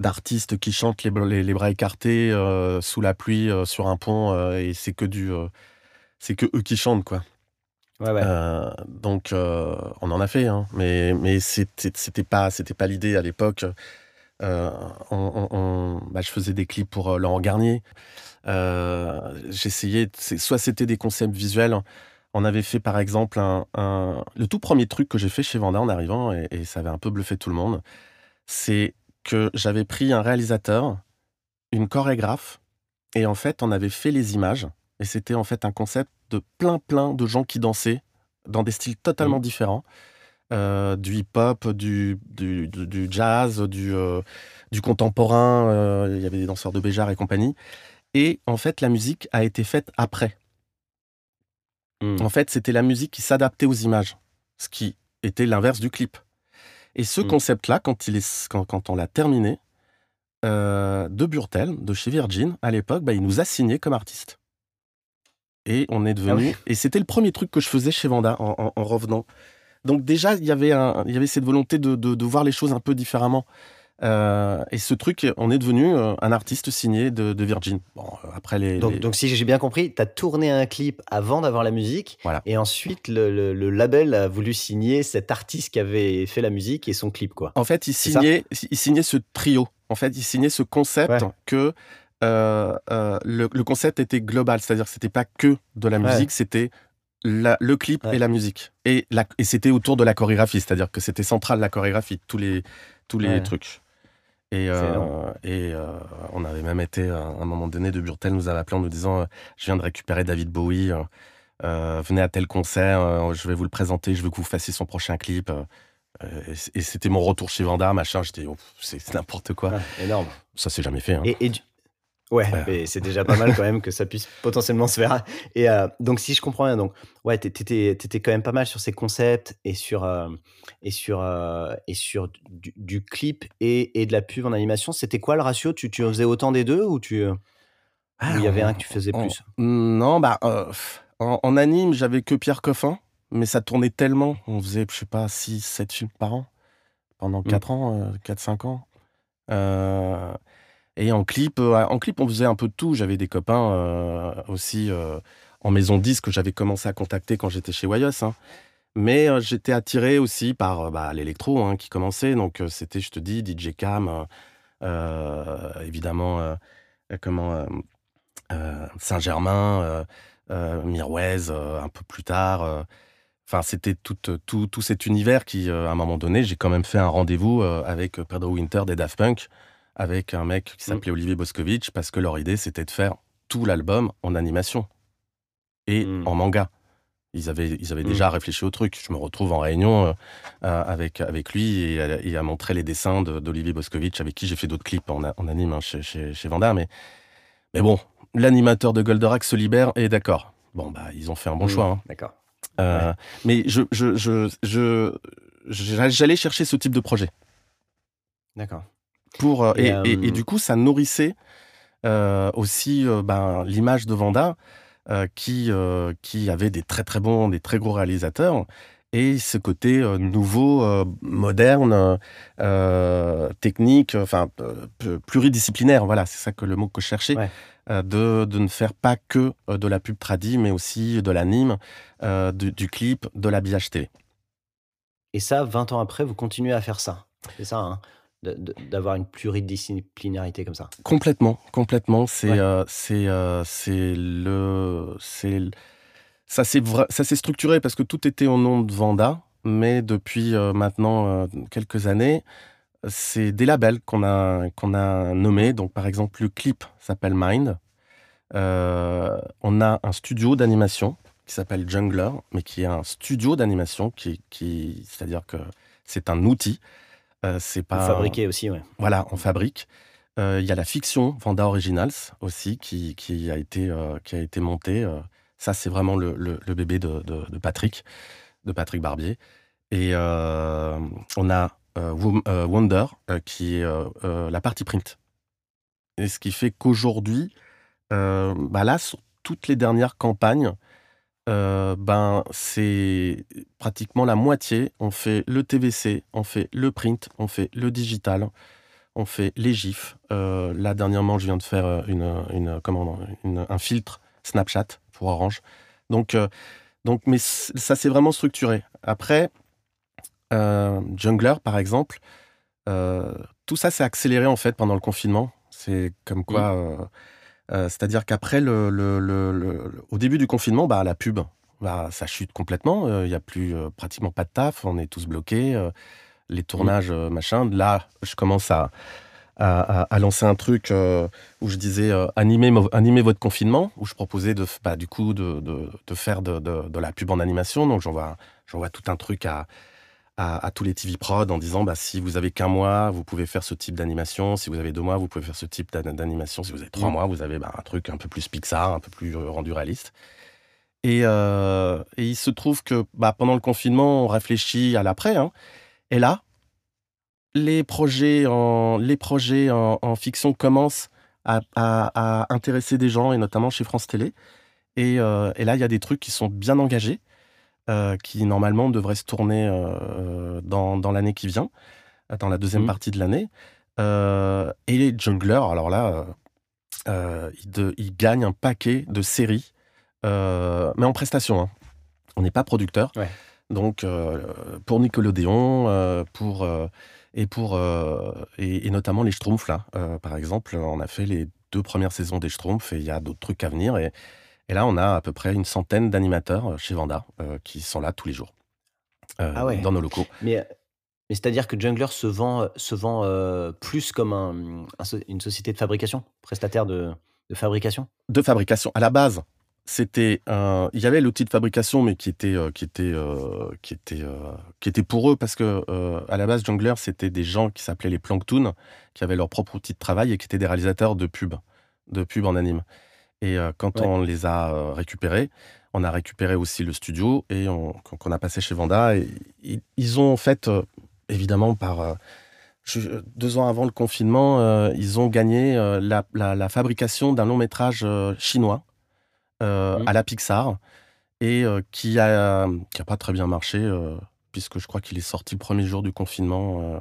d'artistes qui chantent les, les, bras écartés euh, sous la pluie euh, sur un pont euh, et c'est que du c'est que eux qui chantent quoi. donc on en a fait hein, mais mais c'était pas c'était pas l'idée à l'époque. On, bah, je faisais des clips pour Laurent Garnier. J'essayais soit c'était des concepts visuels. On avait fait par exemple un, le tout premier truc que j'ai fait chez Vanda en arrivant et, et ça avait un peu bluffé tout le monde. C'est que j'avais pris un réalisateur, une chorégraphe, et en fait, on avait fait les images. Et c'était en fait un concept de plein, plein de gens qui dansaient dans des styles totalement mmh. différents. Euh, du hip-hop, du, du, jazz, du, euh, du contemporain. Euh, il y avait des danseurs de Béjar et compagnie. Et en fait, la musique a été faite après. Mmh. En fait, c'était la musique qui s'adaptait aux images. Ce qui était l'inverse du clip. Et ce Mm. concept-là, quand, il est, quand, quand on l'a terminé, euh, de Burtel, de chez Virgin, à l'époque, bah, il nous a signé comme artiste. Et on est devenu. oui. Et c'était le premier truc que je faisais chez Vanda en, en- en revenant. Donc déjà, il y avait, un, il y avait cette volonté de, de- de voir les choses un peu différemment. Euh, et ce truc, on est devenu euh, un artiste signé de, de Virgin. Bon, euh, après les. Donc, les- donc, si j'ai bien compris, tu as tourné un clip avant d'avoir la musique. Voilà. Et ensuite, le, le- le label a voulu signer cet artiste qui avait fait la musique et son clip, quoi. En fait, il signait, il signait ce trio. En fait, il signait ce concept Ouais. que euh, euh, le, le concept était global, c'est-à-dire que c'était pas que de la Ouais. musique, c'était la- le clip Ouais. et la musique. Et, c'était autour de la chorégraphie, c'est-à-dire que c'était central la chorégraphie, tous les, tous les Ouais. trucs. Et, euh, et euh, on avait même été, à un moment donné, de Burtel nous avait appelé en nous disant euh, Je viens de récupérer David Bowie, euh, euh, venez à tel concert, euh, je vais vous le présenter, je veux que vous fassiez son prochain clip. euh, et c'était mon retour chez Vanda, machin. J'étais, oh, c'est n'importe quoi. Ouais, énorme. Ça, c'est jamais fait. hein. Et, et du- Ouais, Ouais. mais c'est déjà pas mal quand même que ça puisse potentiellement se faire. Et euh, donc, si je comprends bien, donc, ouais, t'é- t'étais, étais quand même pas mal sur ces concepts et sur, euh, et sur, euh, et sur du, du clip et, et de la pub en animation. C'était quoi le ratio? Tu, tu faisais autant des deux ou tu, il y avait un que tu faisais plus? Non, bah, en, en anime, j'avais que Pierre Coffin, mais ça tournait tellement. On faisait, je sais pas, 6, 7 films par an pendant 4 ans, 4-5 ans. Euh, et en clip, euh, en clip, on faisait un peu de tout. J'avais des copains euh, aussi euh, en maison de disque que j'avais commencé à contacter quand j'étais chez Wayos. hein. Mais j'étais attiré aussi par bah, l'électro hein, qui commençait. Donc c'était, je te dis, DJ Cam, évidemment, comment Saint-Germain, euh, un peu plus tard. Enfin, c'était tout, tout, tout cet univers qui, à un moment donné, j'ai quand même fait un rendez-vous avec Pedro Winter des Daft Punk, avec un mec qui s'appelait Olivier Boscovitch, parce que leur idée, c'était de faire tout l'album en animation et Mm. en manga. Ils avaient, ils avaient Mm. déjà réfléchi au truc. Je me retrouve en réunion euh, euh, avec, avec lui et, à- et à montrer les dessins de- d'Olivier Boscovitch, avec qui j'ai fait d'autres clips en, en anime hein, chez, chez, chez Vanda. Mais, mais bon, l'animateur de Goldorak se libère et d'accord. Bon, bah, ils ont fait un bon Mm, choix. hein. D'accord. Euh, Ouais. Mais je, je, je- j'allais chercher ce type de projet. D'accord. Pour, euh, Et, et, et- euh, et du coup, ça nourrissait euh, aussi ben, l'image de Vanda, qui, qui avait des très très bons, des très gros réalisateurs, et ce côté nouveau, euh, moderne, euh, technique, enfin euh, pluridisciplinaire. Voilà, c'est ça que le mot que je cherchais. Ouais. de, de ne faire pas que de la pub tradie, mais aussi de l'anime, du, du clip, de l'habillage télé. Et ça, 20 ans après, vous continuez à faire ça. C'est ça, hein d'avoir une pluridisciplinarité comme ça. Complètement, complètement. C'est Ouais. euh, c'est euh, c'est le c'est ça s'est ça s'est structuré parce que tout était au nom de Vanda, mais depuis euh, maintenant quelques années, c'est des labels qu'on a qu'on a nommés. Donc par exemple le clip s'appelle Mind. On a un studio d'animation qui s'appelle Jungler, mais qui est un studio d'animation qui qui c'est-à-dire que c'est un outil. Euh, c'est pas fabriquez aussi, ouais. voilà, on fabrique. Euh, Il y a la fiction Vanda Originals aussi qui, qui a été euh, qui a été montée. ça, c'est vraiment le, le- le bébé de, de- de Patrick, de Patrick Barbier. Et on a Wonder qui est la partie print. Et ce qui fait qu'aujourd'hui, bah là, sur toutes les dernières campagnes, euh, ben c'est pratiquement la moitié. On fait le TVC, on fait le print, on fait le digital, on fait les gifs. Euh, là dernièrement, je viens de faire euh, une, une, comment, une- un filtre Snapchat pour Orange. Donc, euh, donc mais ça c'est vraiment structuré. Après, Jungler par exemple, tout ça s'est accéléré en fait pendant le confinement. C'est comme quoi. Euh, C'est-à-dire qu'après, le, le- le- au début du confinement, bah, la pub, bah, ça chute complètement. Il n'y a plus euh, pratiquement pas de taf. On est tous bloqués. euh, les tournages, euh, machin. Là, je commence à, à, à- lancer un truc euh, où je disais euh, animez, animez votre confinement, où je proposais de, bah, du coup de, de- de faire de, de- la pub en animation. Donc j'envoie tout un truc à, à, à tous les TV prod en disant bah, si vous avez qu'un mois, vous pouvez faire ce type d'animation. Si vous avez deux mois, vous pouvez faire ce type d'an- d'animation. Si vous avez trois Mm. mois, vous avez bah, un truc un peu plus Pixar, un peu plus euh, rendu réaliste. Et, il se trouve que bah, pendant le confinement, on réfléchit à l'après. Hein. Et là, les projets en, les projets en, fiction commencent à, intéresser des gens, et notamment chez France Télé. Et, là, il y a des trucs qui sont bien engagés, qui normalement devraient se tourner dans, l'année qui vient, dans la deuxième mmh. partie de l'année. et les junglers, alors là, ils, gagnent un paquet de séries, mais en prestation. Hein. On n'est pas producteur. Donc, pour Nickelodeon, pour et pour et, notamment les Schtroumpfs là, par exemple, on a fait les deux premières saisons des Schtroumpfs et il y a d'autres trucs à venir et, et, là on a à peu près une centaine d'animateurs chez Vanda qui sont là tous les jours ah dans nos locaux. Mais, mais c'est-à-dire que Jungler se vend se vend plus comme un, une société de fabrication, prestataire de, de fabrication? De fabrication à la base c'était un... il y avait l'outil de fabrication mais qui était euh, qui était euh, qui était euh, qui était pour eux parce que à la base Jungler c'était des gens qui s'appelaient les Planktoon qui avaient leur propre outil de travail et qui étaient des réalisateurs de pubs de pubs en anime et quand on les a récupérés on a récupéré aussi le studio et on, qu'on a passé chez Vanda et, ils ont en fait évidemment par deux ans avant le confinement, ils ont gagné la, la fabrication d'un long métrage chinois euh, mmh. à la Pixar et euh, qui a qui a pas très bien marché euh, puisque je crois qu'il est sorti le premier jour du confinement,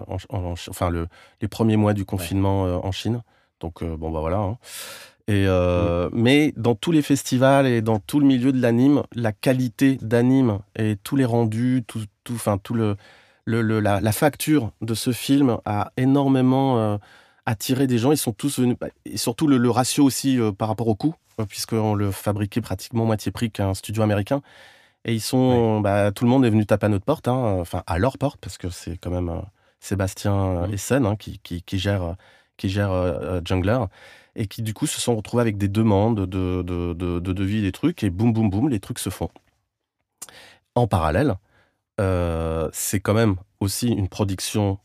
enfin le, les premiers mois du confinement en Chine. Donc bon bah voilà. Hein. Et mmh. mais dans tous les festivals et dans tout le milieu de l'anime, la qualité d'anime et tous les rendus, tout, tout, enfin tout le, le, la, facture de ce film a énormément attiré des gens. Ils sont tous venus, bah, et surtout le, le ratio aussi par rapport au coût puisqu'on le fabriquait pratiquement moitié prix qu'un studio américain. Et ils sont, bah, tout le monde est venu taper à notre porte, hein, enfin à leur porte, parce que c'est quand même euh, Sébastien mmh. Essen hein, qui, qui, gère, qui gère euh, Jungler, et qui du coup se sont retrouvés avec des demandes de, de, de, de devis, des trucs, et boum, boum, boum, les trucs se font. En parallèle, euh, c'est quand même aussi une production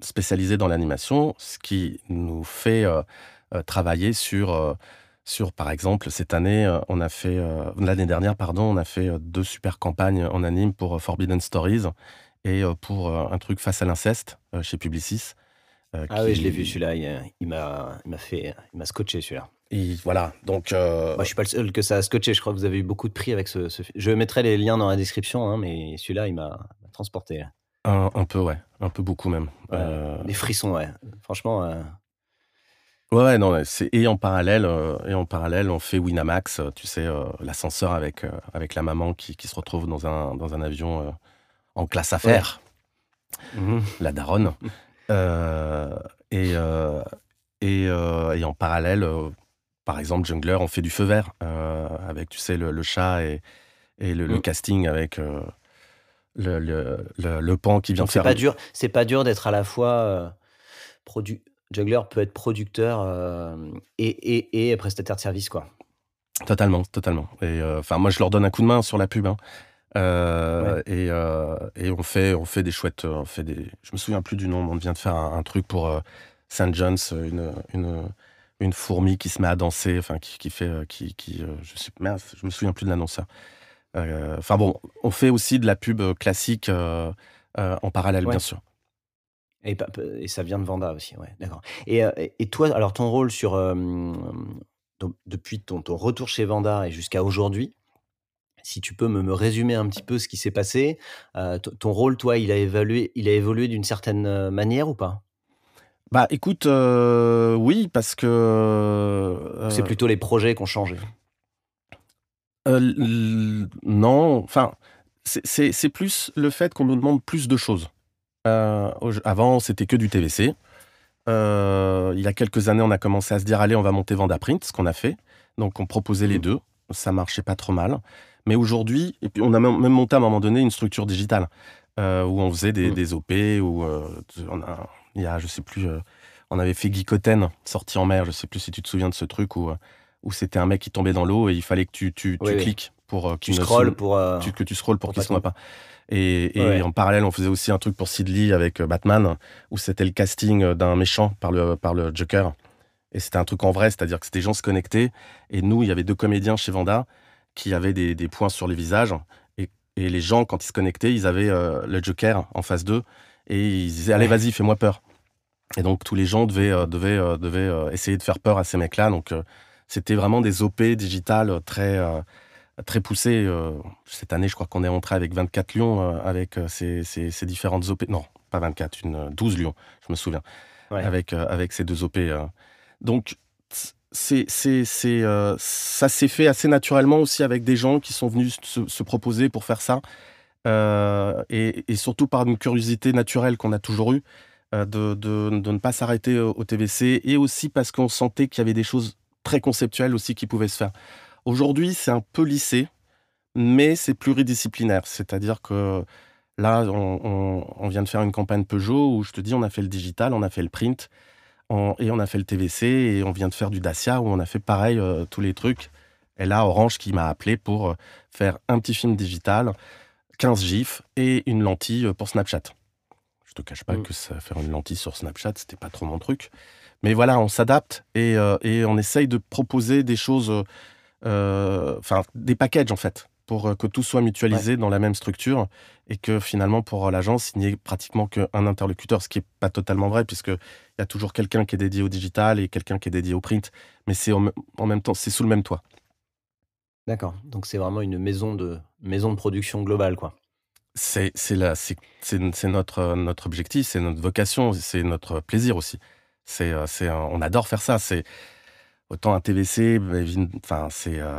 spécialisée dans l'animation, ce qui nous fait travailler sur sur, par exemple, cette année, euh, on a fait, euh, l'année dernière, pardon, on a fait euh, deux super campagnes en anime pour Forbidden Stories et pour un truc face à l'inceste chez Publicis. Ah oui, je l'ai vu celui-là. Il, m'a, il m'a fait, il m'a scotché celui-là. Et voilà, donc. Moi, je suis pas le seul que ça a scotché. Je crois que vous avez eu beaucoup de prix avec ce. Je mettrai les liens dans la description, hein, mais celui-là, il m'a transporté. Un, un, peu, ouais, un peu beaucoup même. Des frissons, ouais. Franchement. Ouais, non, et en parallèle, euh, et en parallèle, on fait Winamax, euh, tu sais, euh, l'ascenseur avec avec la maman qui, qui, se retrouve dans un dans un avion en classe affaires, mmh la daronne, et et, et en parallèle, par exemple, Jungler, on fait du feu vert avec, tu sais, le, chat et et le, mmh. casting avec le, pan qui vient faire. C'est pas dur, c'est pas dur d'être à la fois produit Juggler peut être producteur euh, et, et, prestataire de service, quoi. Totalement, totalement. Et euh, moi, je leur donne un coup de main sur la pub. Hein. Euh, et, et, on fait, on fait des chouettes, on fait des. Je me souviens plus du nom. On vient de faire un, truc pour St. John's, une, une, une, fourmi qui se met à danser, enfin qui, qui fait, qui, qui je sais, je me souviens plus de l'annonceur. Enfin bon, on fait aussi de la pub classique en parallèle, bien sûr. Et, et, ça vient de Vanda aussi, ouais, d'accord. Et, euh, et, toi, alors ton rôle sur depuis ton, ton, retour chez Vanda et jusqu'à aujourd'hui, si tu peux me, me, résumer un petit peu ce qui s'est passé, euh, ton rôle, toi, il a évolué, il a évolué d'une certaine euh, manière ou pas? Bah, écoute, oui, parce que c'est plutôt les projets qui ont changé. non, enfin, c'est plus le fait qu'on nous demande plus de choses. Euh, avant, c'était que du TVC. Euh, il y a quelques années, on a commencé à se dire allez, on va monter Vendaprint, ce qu'on a fait. Donc, on proposait les mmh. deux. Ça marchait pas trop mal. Mais aujourd'hui, et puis on a même monté à un moment donné une structure digitale euh, où on faisait des, mmh. OP, où on a, il y a, je sais plus, on avait fait Geekoten, sorti en mer. Je sais plus si tu te souviens de ce truc où, où c'était un mec qui tombait dans l'eau et il fallait que tu, tu, cliques pour qu'il pour que tu scrolles pour, qu'il ne se noie pas. Et, en parallèle, on faisait aussi un truc pour Sidley avec euh, Batman, où c'était le casting euh, d'un méchant par le, par le Joker. Et c'était un truc en vrai, c'est-à-dire que c'était des gens se connectaient. Et nous, il y avait deux comédiens chez Vanda qui avait des, points sur les visages. Et, les gens, quand ils se connectaient, ils avaient le Joker en face d'eux et ils disaient Allez, vas-y, fais-moi peur. Et donc tous les gens devaient, devaient, devaient essayer de faire peur à ces mecs-là. Donc c'était vraiment des OP digitales très, très poussées. cette année, je crois qu'on est rentré avec 24 lions avec ces, ces, différentes OP. Non, pas 24, une 12 lions, je me souviens, avec, avec ces deux OP. Donc c'est, c'est, ça s'est fait assez naturellement aussi avec des gens qui sont venus se, proposer pour faire ça. et, et, surtout par une curiosité naturelle qu'on a toujours eue de, de, ne pas s'arrêter au TVC et aussi parce qu'on sentait qu'il y avait des choses très conceptuel aussi qui pouvait se faire. Aujourd'hui, c'est un peu lissé, mais c'est pluridisciplinaire. C'est-à-dire que là, on, vient de faire une campagne Peugeot où je te dis, on a fait le digital, on a fait le print, et on a fait le TVC, et on vient de faire du Dacia où on a fait pareil, euh, tous les trucs. Et là, Orange qui m'a appelé pour euh, faire un petit film digital, 15 gifs et une lentille pour Snapchat. Je te cache pas mmh. que ça, faire une lentille sur Snapchat, c'était pas trop mon truc. Mais voilà, on s'adapte et, euh, et, on essaye de proposer des choses, euh, enfin des packages en fait, pour que tout soit mutualisé dans la même structure et que finalement pour l'agence, il n'y ait pratiquement qu'un interlocuteur, ce qui n'est pas totalement vrai puisqu'il y a toujours quelqu'un qui est dédié au digital et quelqu'un qui est dédié au print, mais c'est en, même temps, c'est sous le même toit. D'accord, donc c'est vraiment une maison de, maison de production globale, quoi. C'est notre, notre objectif, c'est notre vocation, c'est notre plaisir aussi. C'est, euh, on adore faire ça. C'est autant un TVC, enfin c'est euh,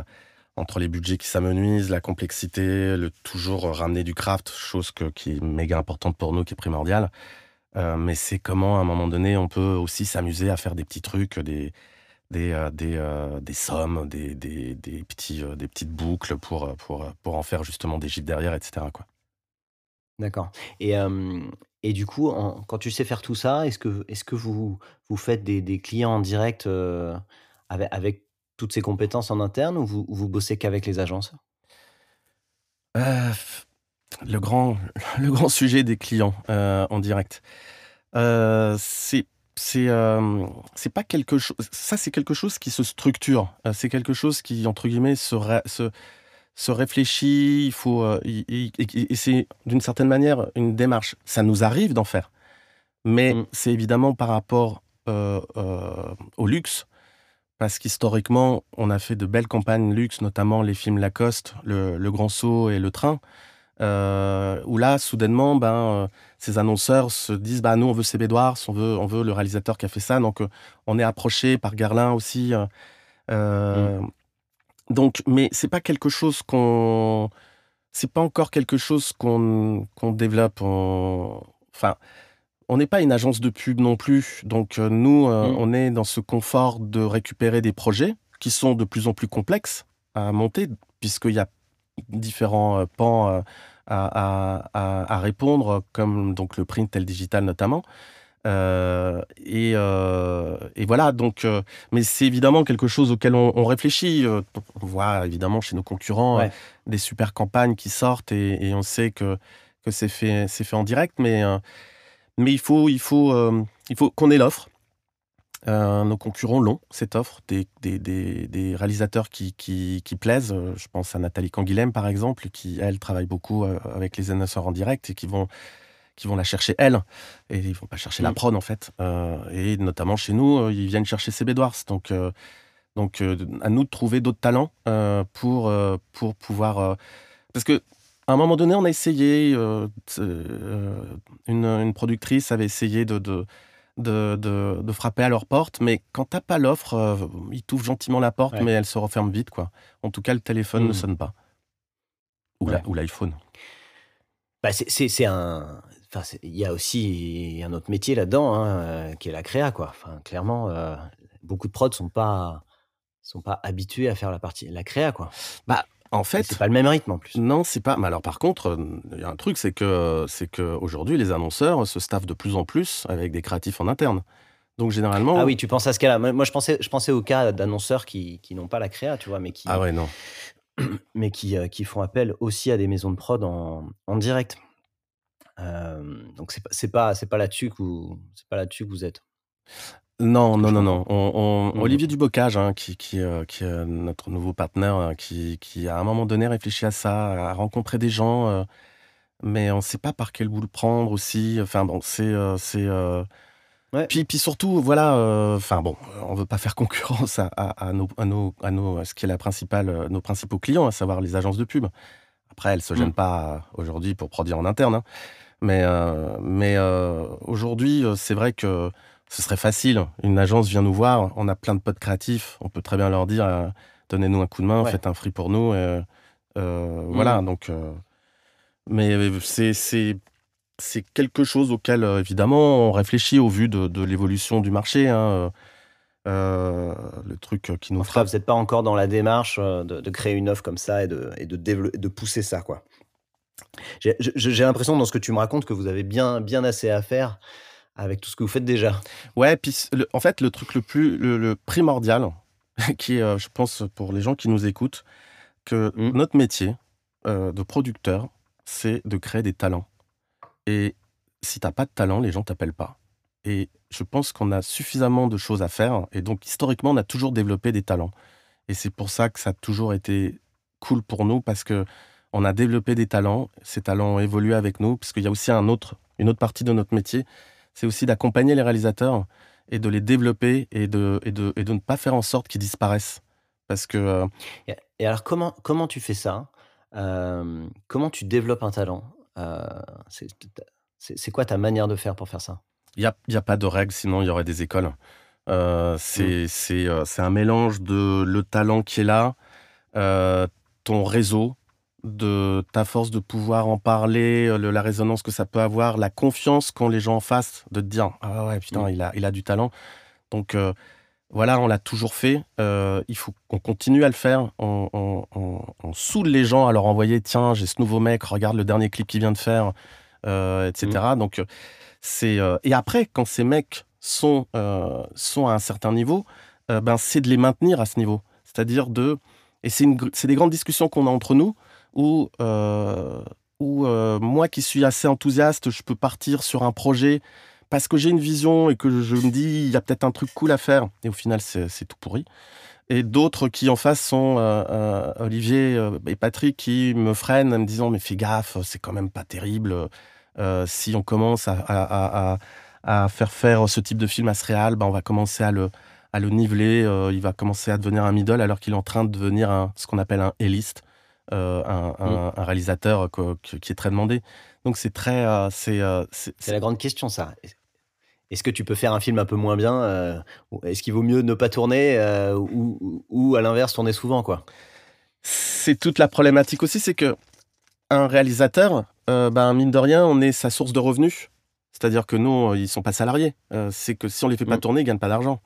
entre les budgets qui s'amenuisent, la complexité, le toujours ramener du craft, chose qui est méga importante pour nous, qui est primordiale. Euh, mais c'est comment à un moment donné on peut aussi s'amuser à faire des petits trucs, des des, des, des sommes, des, des, des petits, des petites boucles pour, pour, pour en faire justement des gifs derrière, etc. D'accord. Et, et du coup, quand tu sais faire tout ça, est-ce que, est-ce que vous, vous faites des, clients en direct avec toutes ces compétences en interne ou vous, vous bossez qu'avec les agences? Le, grand, le grand sujet des clients en direct. c'est c'est c'est pas quelque chose ça c'est quelque chose qui se structure c'est quelque chose qui entre guillemets se, se se réfléchit, il faut, euh, et, c'est d'une certaine manière une démarche. Ça nous arrive d'en faire, mais mm. c'est évidemment par rapport euh, euh, au luxe, parce qu'historiquement, on a fait de belles campagnes luxe, notamment les films Lacoste, Le, Grand Saut et Le Train, où là, soudainement, ben, ces annonceurs se disent, bah, nous, on veut CB Edwards, on veut, on veut le réalisateur qui a fait ça, donc on est approché par Garlin aussi. Mm. Donc, mais c'est pas quelque chose qu'on, c'est pas encore quelque chose qu'on qu'on développe. En... Enfin, on n'est pas une agence de pub non plus. Donc euh, nous, euh, mmh. on est dans ce confort de récupérer des projets qui sont de plus en plus complexes à monter, puisqu'il y a différents euh, pans à, à, à, répondre, comme donc le print et le digital notamment. Et, et, voilà, donc, mais c'est évidemment quelque chose auquel on, réfléchit. on voit évidemment chez nos concurrents des super campagnes qui sortent et, on sait que, que c'est fait, fait en direct, mais, mais il faut, il faut, il faut qu'on ait l'offre. nos concurrents l'ont, cette offre, des, des, des, des réalisateurs qui, qui, qui, plaisent. Je pense à Nathalie Canguilhem, par exemple, qui, elle, travaille beaucoup avec les annonceurs en direct et qui vont qui vont la chercher elle, et ils vont pas chercher la mm. prod en fait. Euh, et notamment chez nous, euh, ils viennent chercher CB Edwards. Donc, euh, donc à nous de trouver d'autres talents pour, pour pouvoir. parce que à un moment donné, on a essayé, une, une, productrice avait essayé de, de de, de, frapper à leur porte, mais quand t'as pas l'offre, ils t'ouvrent gentiment la porte, mais elle se referme vite, quoi. En tout cas, le téléphone ne mm. sonne pas. Ou l'iPhone. Bah c'est un, Enfin, il y a aussi un autre métier là-dedans, hein, euh, qui est la créa, quoi. Enfin, clairement, euh, beaucoup de prods sont pas sont pas habitués à faire la partie la créa, quoi. Bah, en fait, c'est pas le même rythme en plus. Non, c'est pas. Mais alors, par contre, il y a un truc, c'est que c'est que aujourd'hui, les annonceurs se staffent de plus en plus avec des créatifs en interne. Donc généralement. Ah oui, tu penses à ce cas-là. Moi, je pensais, je pensais au cas d'annonceurs qui, qui n'ont pas la créa, tu vois, mais qui. Ah ouais, non. Mais qui, euh, qui font appel aussi à des maisons de prod en, en direct donc c'est pas c'est pas c'est pas là-dessus que vous c'est pas là-dessus que vous êtes. Non, non, non, non. Mmh. Olivier Dubocage, hein, qui, qui, qui est notre nouveau partenaire, qui, qui, à un moment donné réfléchit à ça, à rencontrer des gens, mais on ne sait pas par quel bout le prendre aussi. Enfin bon, c'est, c'est. Puis, puis surtout, voilà, enfin bon, on veut pas faire concurrence à, à, nos, à, nos, à nos, ce qui est la principale, nos principaux clients, à savoir les agences de pub. Après, elles se gênent mmh. pas aujourd'hui pour produire en interne, hein. mais, mais aujourd'hui, c'est vrai que ce serait facile. Une agence vient nous voir, on a plein de potes créatifs, on peut très bien leur dire euh, donnez-nous un coup de main, faites un free pour nous. Euh, euh, voilà, mmh. donc. mais c'est c'est quelque chose auquel, évidemment, on réfléchit au vu de, l'évolution du marché. Hein, le truc qui nous frappe. Vous n'êtes pas encore dans la démarche de, créer une offre comme ça et de, et de, de pousser ça, quoi. J'ai l'impression dans ce que tu me racontes que vous avez bien, bien assez à faire avec tout ce que vous faites déjà. Ouais, puis en fait, le truc le plus le, primordial, qui est, euh, je pense, pour les gens qui nous écoutent, que mmh. notre métier euh, de producteur, c'est de créer des talents. Et si t'as pas de talent, les gens t'appellent pas. Et je pense qu'on a suffisamment de choses à faire. Et donc, historiquement, on a toujours développé des talents. Et c'est pour ça que ça a toujours été cool pour nous, parce que on a développé des talents. Ces talents ont évolué avec nous, parce qu'il y a aussi un autre, une autre partie de notre métier c'est aussi d'accompagner les réalisateurs et de les développer et de, et de, et de ne pas faire en sorte qu'ils disparaissent. Parce que. Euh, et alors, comment, comment tu fais ça euh, Comment tu développes un talent euh, C'est quoi ta manière de faire pour faire ça? Il n'y a, y a, pas de règle, sinon il y aurait des écoles. c'est mmh. c'est un mélange de le talent qui est là, ton réseau, de ta force de pouvoir en parler, euh, la résonance que ça peut avoir, la confiance quand les gens en face, de te dire ah ouais putain mm. il a il a du talent. Donc euh, voilà, on l'a toujours fait. Euh, il faut qu'on continue à le faire. On, on, saoule les gens à leur envoyer tiens j'ai ce nouveau mec, regarde le dernier clip qu'il vient de faire, etc. Mm. Donc c'est et après quand ces mecs sont sont à un certain niveau, ben c'est de les maintenir à ce niveau. C'est-à-dire de et c'est des grandes discussions qu'on a entre nous où, euh, euh, moi qui suis assez enthousiaste, je peux partir sur un projet parce que j'ai une vision et que je me dis, il y a peut-être un truc cool à faire. Et au final, c'est tout pourri. Et d'autres qui en face sont euh, Olivier et Patrick qui me freinent en me disant, mais fais gaffe, c'est quand même pas terrible. si on commence à, faire faire ce type de film à ce ben on va commencer à le, niveler. il va commencer à devenir un middle alors qu'il est en train de devenir ce qu'on appelle un éliste. Euh, mm. un, réalisateur qui est très demandé. Donc c'est très... Euh, euh, c'est c'est la grande question, ça. Est-ce que tu peux faire un film un peu moins bien Est-ce qu'il vaut mieux ne pas tourner ou, ou, à l'inverse tourner souvent quoi? C'est toute la problématique aussi, c'est que un réalisateur, ben, mine de rien, on est sa source de revenus. C'est-à-dire que nous, ils sont pas salariés. c'est que si on les fait pas mm. tourner, ils gagnent pas d'argent.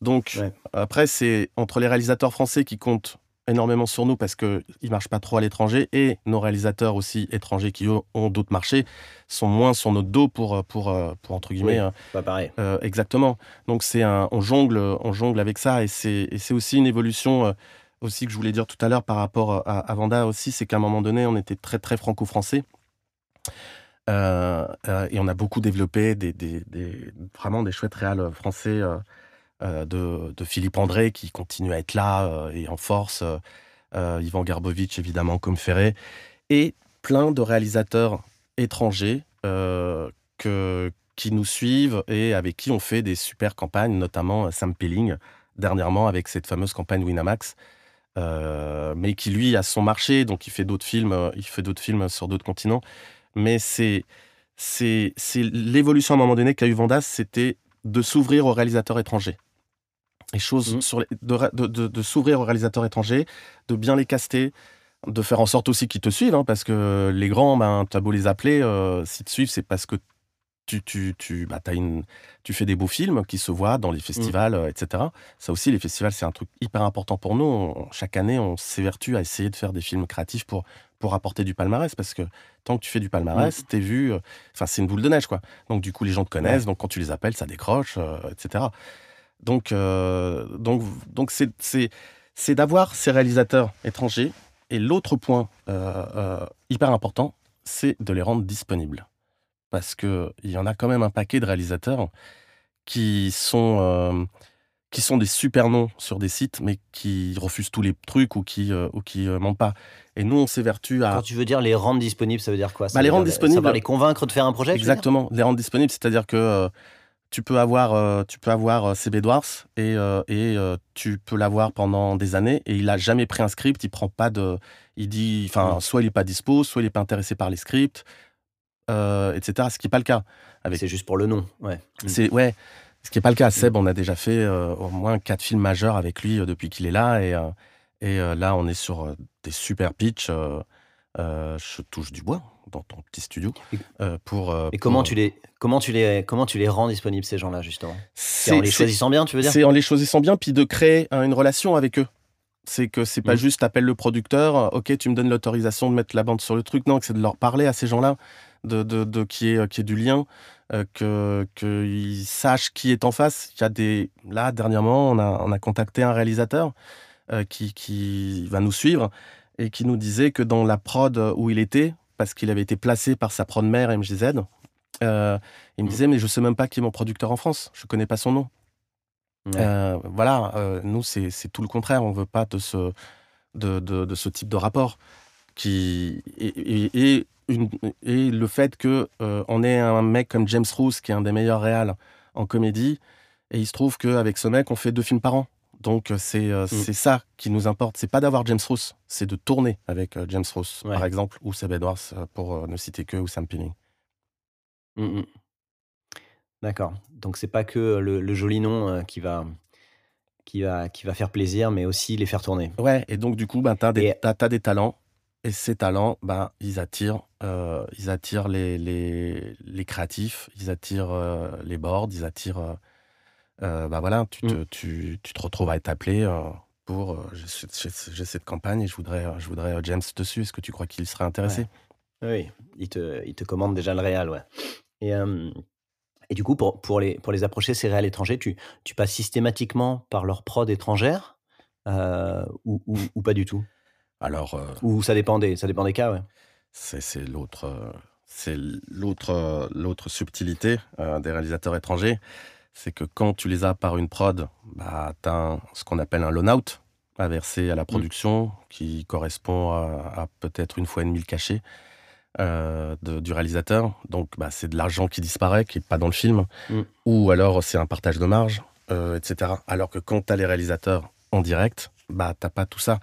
Donc après, c'est entre les réalisateurs français qui comptent énormément sur nous parce qu'ils ne marchent pas trop à l'étranger et nos réalisateurs aussi étrangers qui ont d'autres marchés sont moins sur notre dos pour, pour, pour entre guillemets. Euh, pas pareil. Euh, exactement. Donc c'est un, on jongle, on jongle avec ça et c'est, aussi une évolution euh, aussi que je voulais dire tout à l'heure par rapport à, Vanda aussi, c'est qu'à un moment donné on était très très franco-français. et on a beaucoup développé des, des, des vraiment des chouettes réals français euh, de, Philippe André qui continue à être là euh, et en force, euh, Ivan Garbovitch évidemment comme Ferré, et plein de réalisateurs étrangers qui nous suivent et avec qui on fait des super campagnes, notamment Sam Pelling, dernièrement avec cette fameuse campagne Winamax. mais qui lui a son marché, donc il fait d'autres films, films sur d'autres continents. Mais c'est c'est l'évolution à un moment donné qu'a eu Vandas, c'était de s'ouvrir aux réalisateurs étrangers. Les choses mmh. sur de, de, s'ouvrir aux réalisateurs étrangers, de bien les caster, de faire en sorte aussi qu'ils te suivent, hein, parce que les grands, ben, tu as beau les appeler, euh, s'ils te suivent, c'est parce que tu, tu, tu, bah, as une, tu fais des beaux films qui se voient dans les mmh. festivals, euh, etc. Ça aussi, les festivals, c'est un truc hyper important pour nous. chaque année, on s'évertue à essayer de faire des films créatifs pour, pour apporter du palmarès, parce que tant que tu fais du palmarès, mmh. t'es vu, euh, enfin, c'est une boule de neige, quoi. Donc, du coup, les gens te connaissent, donc quand tu les appelles, ça décroche, etc. Donc, euh, donc, donc c'est d'avoir ces réalisateurs étrangers. Et l'autre point euh, euh, hyper important, c'est de les rendre disponibles. Parce qu'il y en a quand même un paquet de réalisateurs qui sont qui sont des super noms sur des sites, mais qui refusent tous les trucs ou qui ou qui mentent pas. Et nous, on s'évertue à. Quand tu veux dire les rendre disponibles, ça veut dire quoi? Bah, Les rendre disponibles. Ça les convaincre de faire un projet Exactement, les rendre disponibles, c'est-à-dire que tu peux avoir, euh, tu peux avoir euh, CB Dwarfs et, euh, et tu peux l'avoir pendant des années et il a jamais pris un script, il prend pas de, il dit, enfin, soit il est pas dispo, soit il est pas intéressé par les scripts, etc. Ce qui est pas le cas. Avec... C'est juste pour le nom, ouais. Mm. C'est ouais, ce qui est pas le cas. Seb, on a déjà fait au moins quatre films majeurs avec lui depuis qu'il est là et et là on est sur des super pitchs. je touche du bois dans ton petit studio euh, pour. Euh, et comment tu les comment tu les comment tu les rends disponibles ces gens-là justement? C'est en les choisissant bien, tu veux dire? C'est en les choisissant bien, puis de créer une relation avec eux. C'est que c'est pas mmh. juste appelle le producteur, ok, tu me donnes l'autorisation de mettre la bande sur le truc. Non, c'est de leur parler à ces gens-là, de, de, de qui est qui est du lien, euh, que qu'ils sachent qui est en face. Il y a des là dernièrement, on a on a contacté un réalisateur euh, qui qui va nous suivre et qui nous disait que dans la prod où il était, parce qu'il avait été placé par sa prod mère MGZ. Euh, il me mmh. disait, mais je sais même pas qui est mon producteur en France, je connais pas son nom. Euh, voilà, euh, nous, c'est tout le contraire, on veut pas de ce, de, de, ce type de rapport. Qui, et, une, et le fait que on ait un mec comme James Roos, qui est un des meilleurs réals en comédie, et il se trouve qu'avec ce mec, on fait deux films par an. Donc euh, euh, mm. c'est ça qui nous importe. C'est pas d'avoir James Ross, c'est de tourner avec euh, James Ross, par exemple, ou Seb Edwards, pour ne citer que, ou Sam Pilling. Mm, mm. D'accord. Donc c'est pas que le, joli nom qui va qui va qui va faire plaisir, mais aussi les faire tourner. Ouais. Et donc du coup, ben t'as des des talents. Et ces talents, ben, ils attirent, ils attirent les, les, les, créatifs, ils attirent les boards, ils attirent euh, bah voilà, tu te, mmh. tu, tu te retrouves à être appelé euh, pour euh, j'ai cette campagne et je voudrais, je voudrais James dessus. Est-ce que tu crois qu'il serait intéressé? Oui, il te, il te commande déjà le réel, ouais. Et, et du coup, pour, pour, les, pour les approcher, ces réels étrangers, tu, tu passes systématiquement par leur prod étrangère ou, ou, pas du tout? Alors. ou ça dépend des, ça dépend des cas, ouais. C'est l'autre. C'est l'autre, l'autre subtilité des réalisateurs étrangers c'est que quand tu les as par une prod, bah, tu as ce qu'on appelle un loan-out à verser à la mm. production, qui correspond à, peut-être une fois et demie le cachet euh, du réalisateur. Donc, bah, c'est de l'argent qui disparaît, qui n'est pas dans le film. Mm. Ou alors, c'est un partage de marge, euh, etc. Alors que quand tu as les réalisateurs en direct, bah, tu pas tout ça.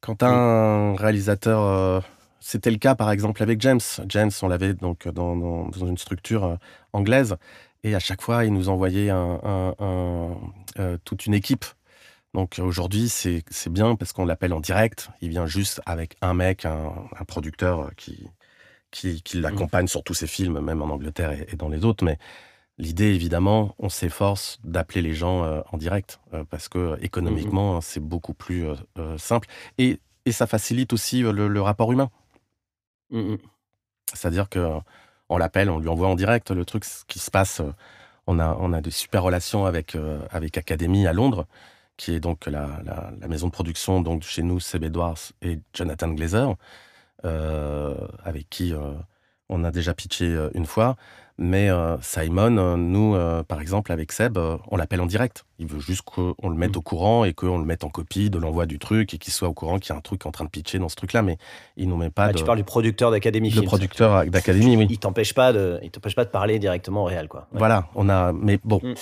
Quand un réalisateur... Euh, c'était le cas, par exemple, avec James. James, on l'avait donc dans, dans, une structure anglaise. Et à chaque fois, il nous envoyait un, euh, toute une équipe. Donc aujourd'hui, c'est bien parce qu'on l'appelle en direct. Il vient juste avec un mec, un, producteur qui, qui, qui mmh. l'accompagne sur tous ses films, même en Angleterre et, dans les autres. Mais l'idée, évidemment, on s'efforce d'appeler les gens euh, en direct euh, parce que économiquement, mmh c'est beaucoup plus simple. Et, et, ça facilite aussi le, rapport humain. Mmh C'est-à-dire que on l'appelle, on lui envoie en direct le truc, ce qui se passe. Euh, on a, on a de super relations avec, euh, avec Academy à Londres, qui est donc la, maison de production donc chez nous, Seb Edwards et Jonathan Glazer, euh, avec qui on a déjà pitché une fois. Mais euh, Simon, euh, nous, euh, par exemple, avec Seb, on l'appelle en direct. Il veut juste qu'on le mette mm. au courant et qu'on le mette en copie de l'envoi du truc et qu'il soit au courant qu'il y a un truc en train de pitcher dans ce truc-là. Mais il nous met pas. Ah, Tu parles du producteur d'Académie Le producteur d'Académie, oui. Il t'empêche pas de, il t'empêche pas de parler directement au réel, quoi. Voilà, on a. Mais bon, mm.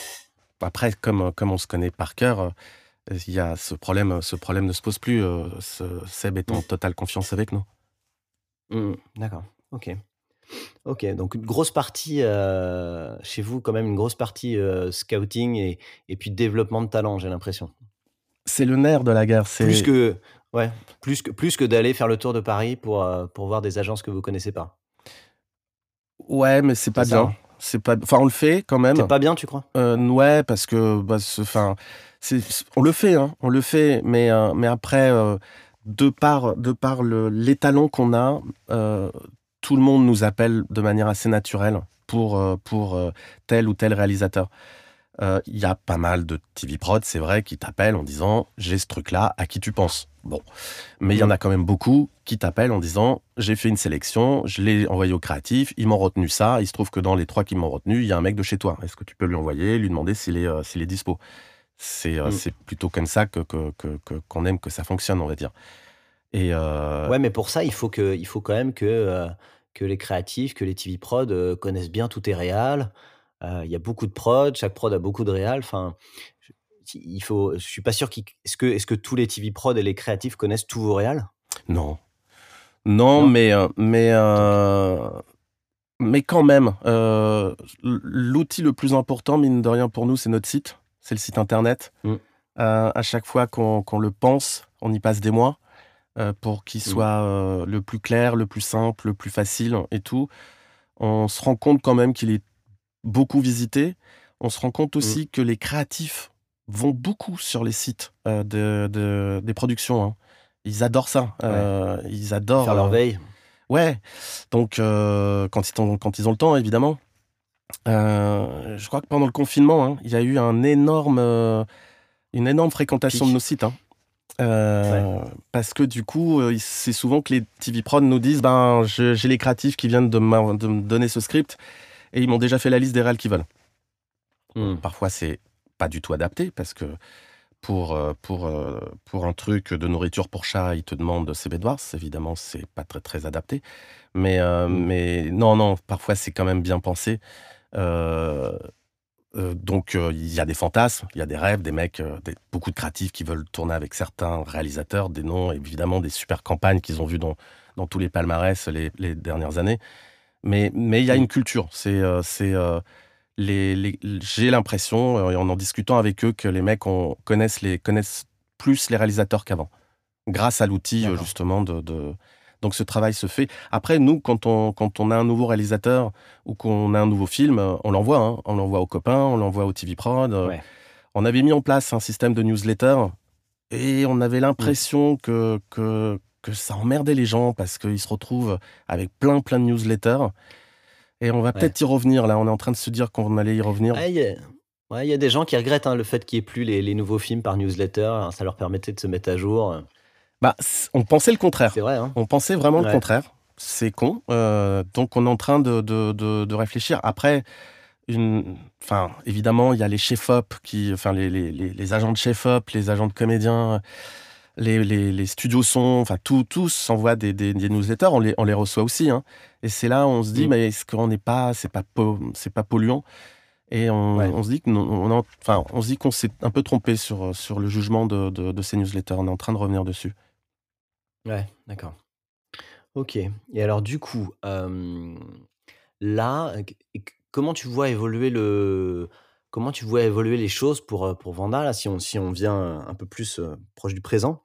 après, comme comme on se connaît par cœur. Il y a ce problème, ce problème ne se pose plus. Ce Seb est en mm. totale confiance avec nous. D'accord. Ok. Ok, donc une grosse partie euh, chez vous, quand même une grosse partie euh, scouting et, et, puis développement de talent, j'ai l'impression. C'est le nerf de la guerre. Plus que, ouais, plus que, plus que d'aller faire le tour de Paris pour, euh, pour voir des agences que vous connaissez pas. Ouais, mais c'est pas bien. C'est pas, enfin, on le fait quand même. C'est pas bien, tu crois? Ouais, parce que, bah, enfin, on le fait, hein, on le fait, mais, mais après de par, de par l'étalon qu'on a, tout le monde nous appelle de manière assez naturelle pour, euh, pour euh, tel ou tel réalisateur. Euh, il y a pas mal de TV prod, c'est vrai, qui t'appellent en disant j'ai ce truc-là, à qui tu penses? Bon, mais il y en a quand même beaucoup qui t'appellent en disant j'ai fait une sélection, je l'ai envoyé au créatif, ils m'ont retenu ça. Il se trouve que dans les trois qui m'ont retenu, il y a un mec de chez toi. Est-ce que tu peux lui envoyer, lui demander s'il est, euh, s'il est dispo? C'est euh, mm. plutôt comme ça que, qu'on aime que ça fonctionne, on va dire. Et euh, Ouais, mais pour ça, il faut, que, il faut quand même que, que les créatifs, que les TV prod connaissent bien tout est réal. Il y a beaucoup de prod, chaque prod a beaucoup de réal. Enfin, il faut. Je suis pas sûr. Est-ce que, est-ce que tous les TV prod et les créatifs connaissent tous vos réals? Non. Non, mais euh, mais euh, mais quand même, euh, l'outil le plus important, mine de rien pour nous, c'est notre site, c'est le site internet. Mm. à chaque fois qu'on le pense, on y passe des mois pour qu'il mm. soit le plus clair, le plus simple, le plus facile et tout. On se rend compte quand même qu'il est beaucoup visité. On se rend compte mm. aussi que les créatifs vont beaucoup sur les sites euh, de, des productions. Hein. Ils adorent ça. Euh, ils adorent. Faire leur euh, veille. Ouais. Donc, quand, ils ont, quand ils ont le temps, évidemment. je crois que pendant le confinement, hein, il y a eu un énorme, une énorme fréquentation de nos sites. Hein. Parce que du coup, c'est souvent que les TV Prod nous disent ben, j'ai les créatifs qui viennent de, me donner ce script et ils m'ont déjà fait la liste des réels qu'ils veulent. Hmm. Parfois, c'est pas du tout adapté parce que pour, euh, pour, euh, pour un truc de nourriture pour chat, ils te demandent ces Edwards. Évidemment, c'est pas très, très adapté. Mais, euh, mmh. mais non, non, parfois c'est quand même bien pensé. Donc, il y a des fantasmes, il y a des rêves, des mecs, beaucoup de créatifs qui veulent tourner avec certains réalisateurs, des noms, évidemment, des super campagnes qu'ils ont vues dans, dans tous les palmarès les, les dernières années. Mais mais il y a mmh. une culture. C'est c'est j'ai l'impression, euh, en en discutant avec eux, que les mecs connaissent, les, connaissent plus les réalisateurs qu'avant, grâce à l'outil euh, justement de, Donc ce travail se fait. Après, nous, quand on, quand on a un nouveau réalisateur ou qu'on a un nouveau film, euh, on l'envoie. Hein. On l'envoie aux copains, on l'envoie au TV Prod. On avait mis en place un système de newsletter et on avait l'impression mmh. que, que, que ça emmerdait les gens parce qu'ils se retrouvent avec plein, plein de newsletters. Et on va peut-être y revenir là. On est en train de se dire qu'on allait y revenir. Il y, a des gens qui regrettent hein, le fait qu'il n'y ait plus les, nouveaux films par newsletter. Hein, ça leur permettait de se mettre à jour. Bah, on pensait le contraire. C'est vrai. Hein. On pensait vraiment le contraire. C'est con. Euh, donc on est en train de, de, réfléchir. Après, une... enfin, évidemment, il y a les chefs-op, qui... enfin, les, les, les, agents de chef-op, les agents de comédiens les, les, studios sont, enfin tout, tous s'envoient des, des, newsletters, on les, on les reçoit aussi. Hein. Et c'est là où on se dit, mm. mais est-ce qu'on n'est pas, c'est pas, c'est pas polluant? Et on, on, se dit que on, enfin, on se dit qu'on s'est un peu trompé sur, sur le jugement de, de, ces newsletters. On est en train de revenir dessus. Ouais, d'accord. Ok. Et alors du coup, là, comment tu vois évoluer le comment tu vois évoluer les choses pour, pour Vanda, là, si on, si on vient un peu plus proche du présent?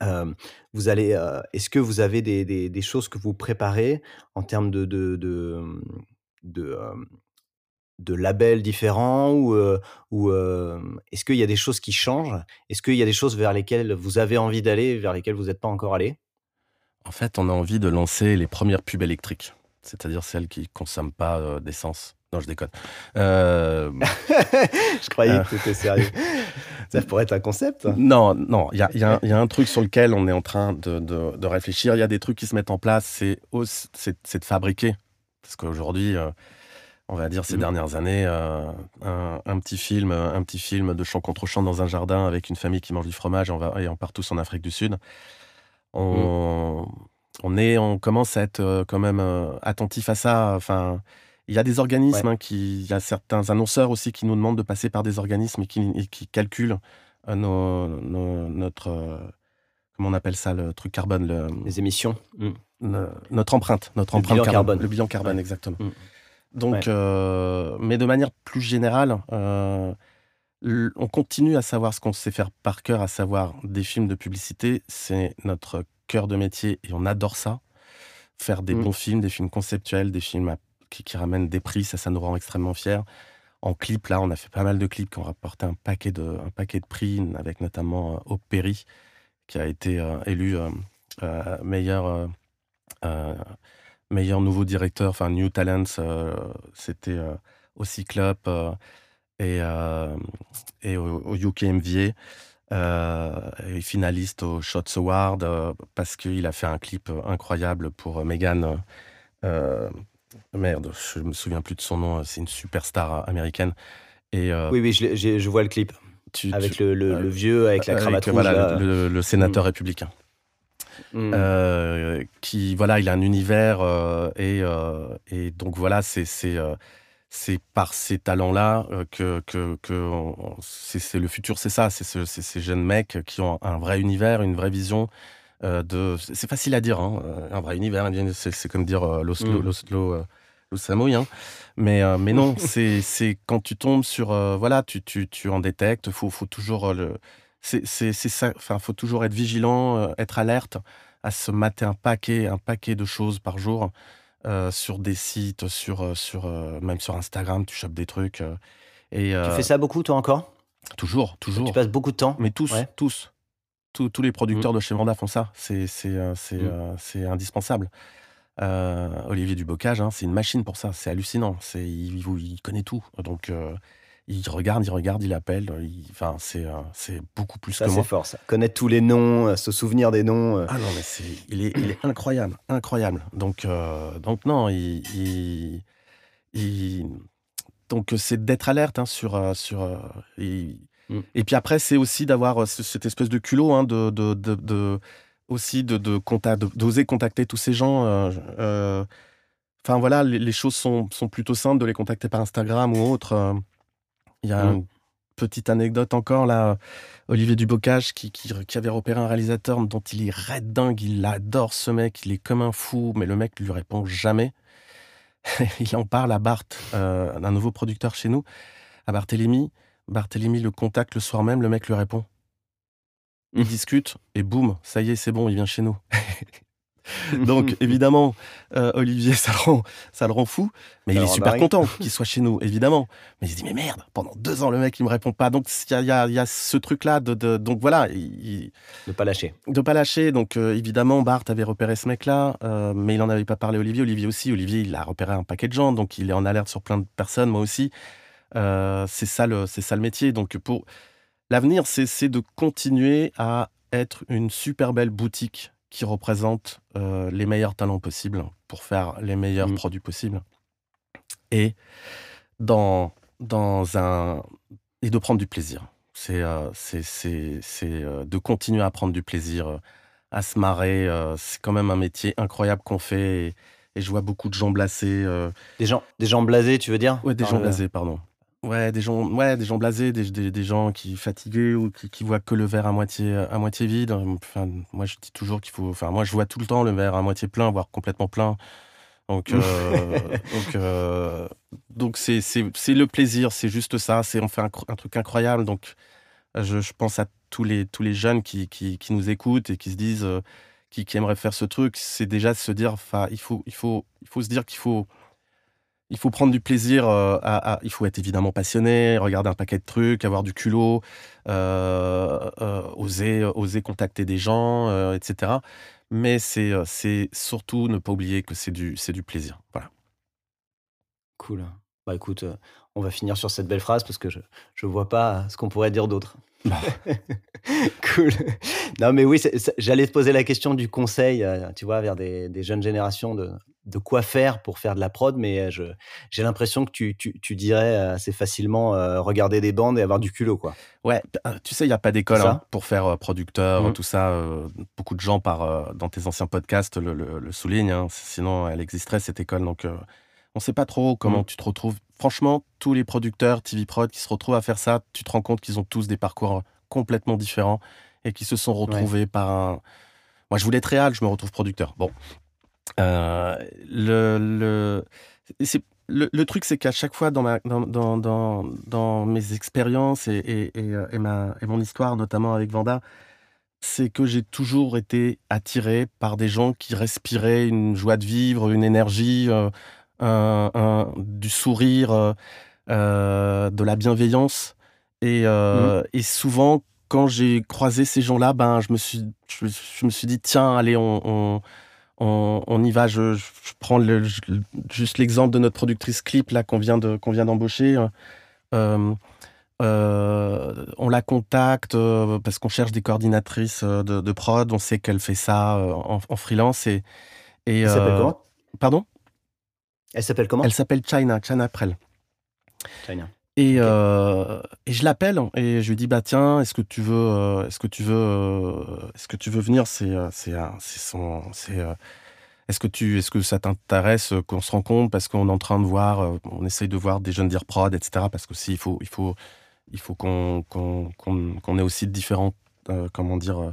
Est-ce que vous avez des, des, choses que vous préparez en termes de, de, de, labels différents ou, ou est-ce qu'il y a des choses qui changent? Est-ce qu'il y a des choses vers lesquelles vous avez envie d'aller, vers lesquelles vous n'êtes pas encore allé? En fait, on a envie de lancer les premières pubs électriques, c'est-à-dire celles qui ne consomment pas d'essence. Non, je déconne. Je croyais que c'était sérieux. Ça pourrait être un concept. Non, non. Il y a, un truc sur lequel on est en train de, réfléchir. Il y a des trucs qui se mettent en place. C'est de fabriquer. Parce qu'aujourd'hui, on va dire ces mm. dernières années, euh, un, petit film, un petit film de chant contre chant dans un jardin avec une famille qui mange du fromage et on part tous en Afrique du Sud. On, mm. on est, on commence à être quand même attentif à ça. Enfin il y a des organismes, hein, qui, il y a certains annonceurs aussi qui nous demandent de passer par des organismes qui, qui calculent euh, nos, notre, euh, comment on appelle ça, le truc carbone, le, les émissions, mmh. notre empreinte, notre le empreinte bilan carbone, le bilan carbone, exactement. Donc, euh, mais de manière plus générale, on continue à savoir ce qu'on sait faire par cœur, à savoir des films de publicité, c'est notre cœur de métier et on adore ça. Faire des mmh. bons films, des films conceptuels, des films à qui, ramènent des prix, ça, ça nous rend extrêmement fiers. En clip, là, on a fait pas mal de clips qui ont rapporté un paquet de, un paquet de prix, avec notamment euh, Opéry, qui a été euh, élu euh, meilleur, meilleur nouveau directeur, enfin New Talents, c'était au Cyclope et, et au, au, UKMVA. et finaliste au Shots Award parce qu'il a fait un clip incroyable pour Megan. merde, je me souviens plus de son nom. C'est une superstar américaine. Et, oui, oui, je, vois le clip. avec le, vieux, avec la cravate rouge. Voilà, le, sénateur mm. républicain. Mm. qui voilà, il a un univers et, et donc voilà, c'est c'est par ces talents-là euh, que, que, c'est le futur, c'est ça, c'est ces jeunes mecs qui ont un vrai univers, une vraie vision. Euh, de, c'est facile à dire, hein, un vrai univers, c'est comme dire euh, l'Oslo, mm. l'Oslo, hein. mais, mais non, c'est quand tu tombes sur, voilà, tu, tu, tu en détectes, faut, faut toujours le, c'est ça, enfin, faut toujours être vigilant, être alerte à se mater un paquet, un paquet de choses par jour. Euh, sur des sites, sur, euh, sur, euh, même sur Instagram, tu chopes des trucs. et, tu fais ça beaucoup, toi, encore? Toujours, toujours. Tu passes beaucoup de temps? Mais tous, tous. Tous, les producteurs mmh. de chez Vanda font ça. C'est mmh. indispensable. Olivier Dubocage, hein, c'est une machine pour ça. C'est hallucinant. Il, il, connaît tout. Donc, il regarde, il regarde, il appelle. enfin, c'est c'est beaucoup plus ça, que moi. c'est fort, ça. Connaître tous les noms, euh, se souvenir des noms. Euh. Ah non, mais c'est, il est, il est incroyable, incroyable. Donc, euh, donc non, il, il, donc c'est d'être alerte hein, sur, sur. Mm. Et puis après, c'est aussi d'avoir cette espèce de culot, hein, de, de, de, aussi de, de d'oser contacter tous ces gens. Enfin voilà, les, les, choses sont, sont plutôt simples de les contacter par Instagram ou autre. Il y a mmh. une petite anecdote encore là. Olivier Dubocage qui, qui, avait repéré un réalisateur dont il est red dingue, il adore ce mec, il est comme un fou, mais le mec lui répond jamais. il en parle à Bart, euh, un nouveau producteur chez nous, à Barthélemy. Barthélemy le contacte le soir même, le mec lui répond. Il mmh. discute et boum, ça y est, c'est bon, il vient chez nous. Donc évidemment, euh, Olivier, ça le, rend, ça le rend fou, mais il est super content qu'il soit chez nous, évidemment. Mais il se dit, mais merde, pendant deux ans, le mec, il me répond pas. Donc il y a, y a, ce truc-là de, de, Donc voilà. Il, de pas lâcher. De pas lâcher. Donc euh, évidemment, Bart avait repéré ce mec-là, euh, mais il en avait pas parlé à Olivier. Olivier aussi. Olivier, il a repéré un paquet de gens, donc il est en alerte sur plein de personnes, moi aussi. c'est ça, le, ça le métier. Donc pour l'avenir, c'est de continuer à être une super belle boutique qui représente euh, les meilleurs talents possibles pour faire les meilleurs mmh. produits possibles. Et dans, dans un et de prendre du plaisir. C'est euh, c'est euh, de continuer à prendre du plaisir, à se marrer. c'est quand même un métier incroyable qu'on fait. Et, et, je vois beaucoup de gens blasés. Des gens, des gens blasés, tu veux dire? Oui, des gens blasés, pardon. Ouais, des gens, ouais, des gens blasés, des, des, des gens qui fatigués ou qui, qui, voient que le verre à moitié, à moitié vide. Enfin, moi, je dis toujours qu'il faut. Enfin, moi, je vois tout le temps le verre à moitié plein, voire complètement plein. Donc, euh, donc, euh, donc c'est, c'est, c'est le plaisir, c'est juste ça. C'est on fait un, un truc incroyable. Donc, je, je, pense à tous les tous les jeunes qui, qui, qui nous écoutent et qui se disent, euh, qui, qui, aimeraient faire ce truc. C'est déjà de se dire, enfin, il faut, il faut, il faut se dire qu'il faut il faut prendre du plaisir. Euh, à, il faut être évidemment passionné, regarder un paquet de trucs, avoir du culot, euh, euh, oser, oser contacter des gens, etc. Mais c'est, c'est surtout ne pas oublier que c'est du, c'est du plaisir. Voilà. Cool. Bah écoute, on va finir sur cette belle phrase parce que je ne vois pas ce qu'on pourrait dire d'autre. Bah. cool. Non, mais oui, j'allais te poser la question du conseil, tu vois, vers des, des jeunes générations de, de quoi faire pour faire de la prod, mais j'ai l'impression que tu, tu, dirais assez facilement regarder des bandes et avoir du culot, quoi. Ouais, tu sais, il n'y a pas d'école hein, pour faire producteur, mmh. tout ça. beaucoup de gens par, dans tes anciens podcasts le, soulignent, hein, sinon elle existerait cette école. Donc on ne sait pas trop comment mmh. tu te retrouves. Franchement, tous les producteurs TV Prod qui se retrouvent à faire ça, tu te rends compte qu'ils ont tous des parcours complètement différents et qui se sont retrouvés par un. Moi, je voulais être réel, je me retrouve producteur. Bon, euh, le, le, le, le, truc, c'est qu'à chaque fois dans, ma, dans, dans, dans, mes expériences et, et, et, euh, ma, et mon histoire, notamment avec Vanda, c'est que j'ai toujours été attiré par des gens qui respiraient une joie de vivre, une énergie, euh, un, du sourire, de la bienveillance. Et, mmh. et souvent, quand j'ai croisé ces gens-là, ben, je, me suis, je, me suis dit, tiens, allez, on on, y va. Je, prends juste l'exemple de notre productrice clip là qu'on vient de qu'on vient d'embaucher. Euh, on la contacte parce qu'on cherche des coordinatrices de, prod. On sait qu'elle fait ça en, freelance. Et, et, Elle s'appelle comment? Pardon? Elle s'appelle comment? Elle s'appelle China, China Prel. China. Et, euh, et je l'appelle et je lui dis bah tiens est-ce que tu veux euh, est-ce que tu veux euh, est-ce que tu veux venir? C'est c'est c'est son c'est est-ce que tu est-ce que ça t'intéresse qu'on se rencontre? Parce qu'on est en train de voir on essaye de voir des jeunes dire prod etc parce que il faut il faut il faut qu'on qu'on qu'on ait aussi différents comment dire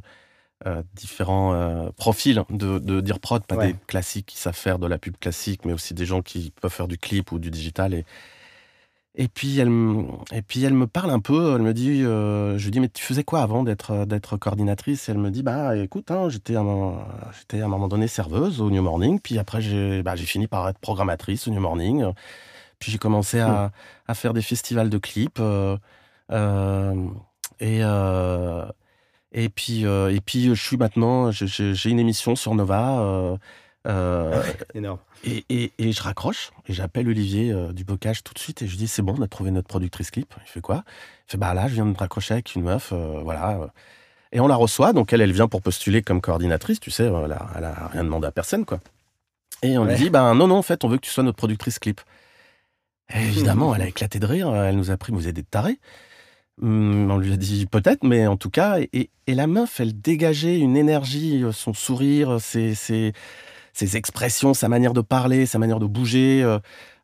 différents profils de, de dire prod pas des classiques qui savent faire de la pub classique mais aussi des gens qui peuvent faire du clip ou du digital et et puis, elle, et puis elle me parle un peu, elle me dit, euh, je lui dis, mais tu faisais quoi avant d'être, euh, d'être coordinatrice? Et elle me dit, bah écoute, hein, j'étais, à un, j'étais à un moment donné serveuse au New Morning, puis après j'ai, bah, j'ai fini par être programmatrice au New Morning, puis j'ai commencé à, mmh. à faire des festivals de clips, euh, et, et, puis, et puis je suis maintenant, j'ai, j'ai une émission sur Nova. Énorme. Et, et, et, je raccroche et j'appelle Olivier euh, du Bocage tout de suite et je lui dis c'est bon, on a trouvé notre productrice clip. Il fait quoi? Il fait bah là, je viens de raccrocher avec une meuf, euh, voilà. Et on la reçoit, donc elle, elle vient pour postuler comme coordinatrice, tu sais, elle a, elle a rien demandé à personne, quoi. Et on lui dit bah non, non, en fait, on veut que tu sois notre productrice clip. évidemment, elle a éclaté de rire, elle nous a pris, vous êtes des tarés. Hum, on lui a dit peut-être, mais en tout cas, et, et, la meuf, elle dégageait une énergie, son sourire, c'est ses expressions, sa manière de parler, sa manière de bouger. Euh,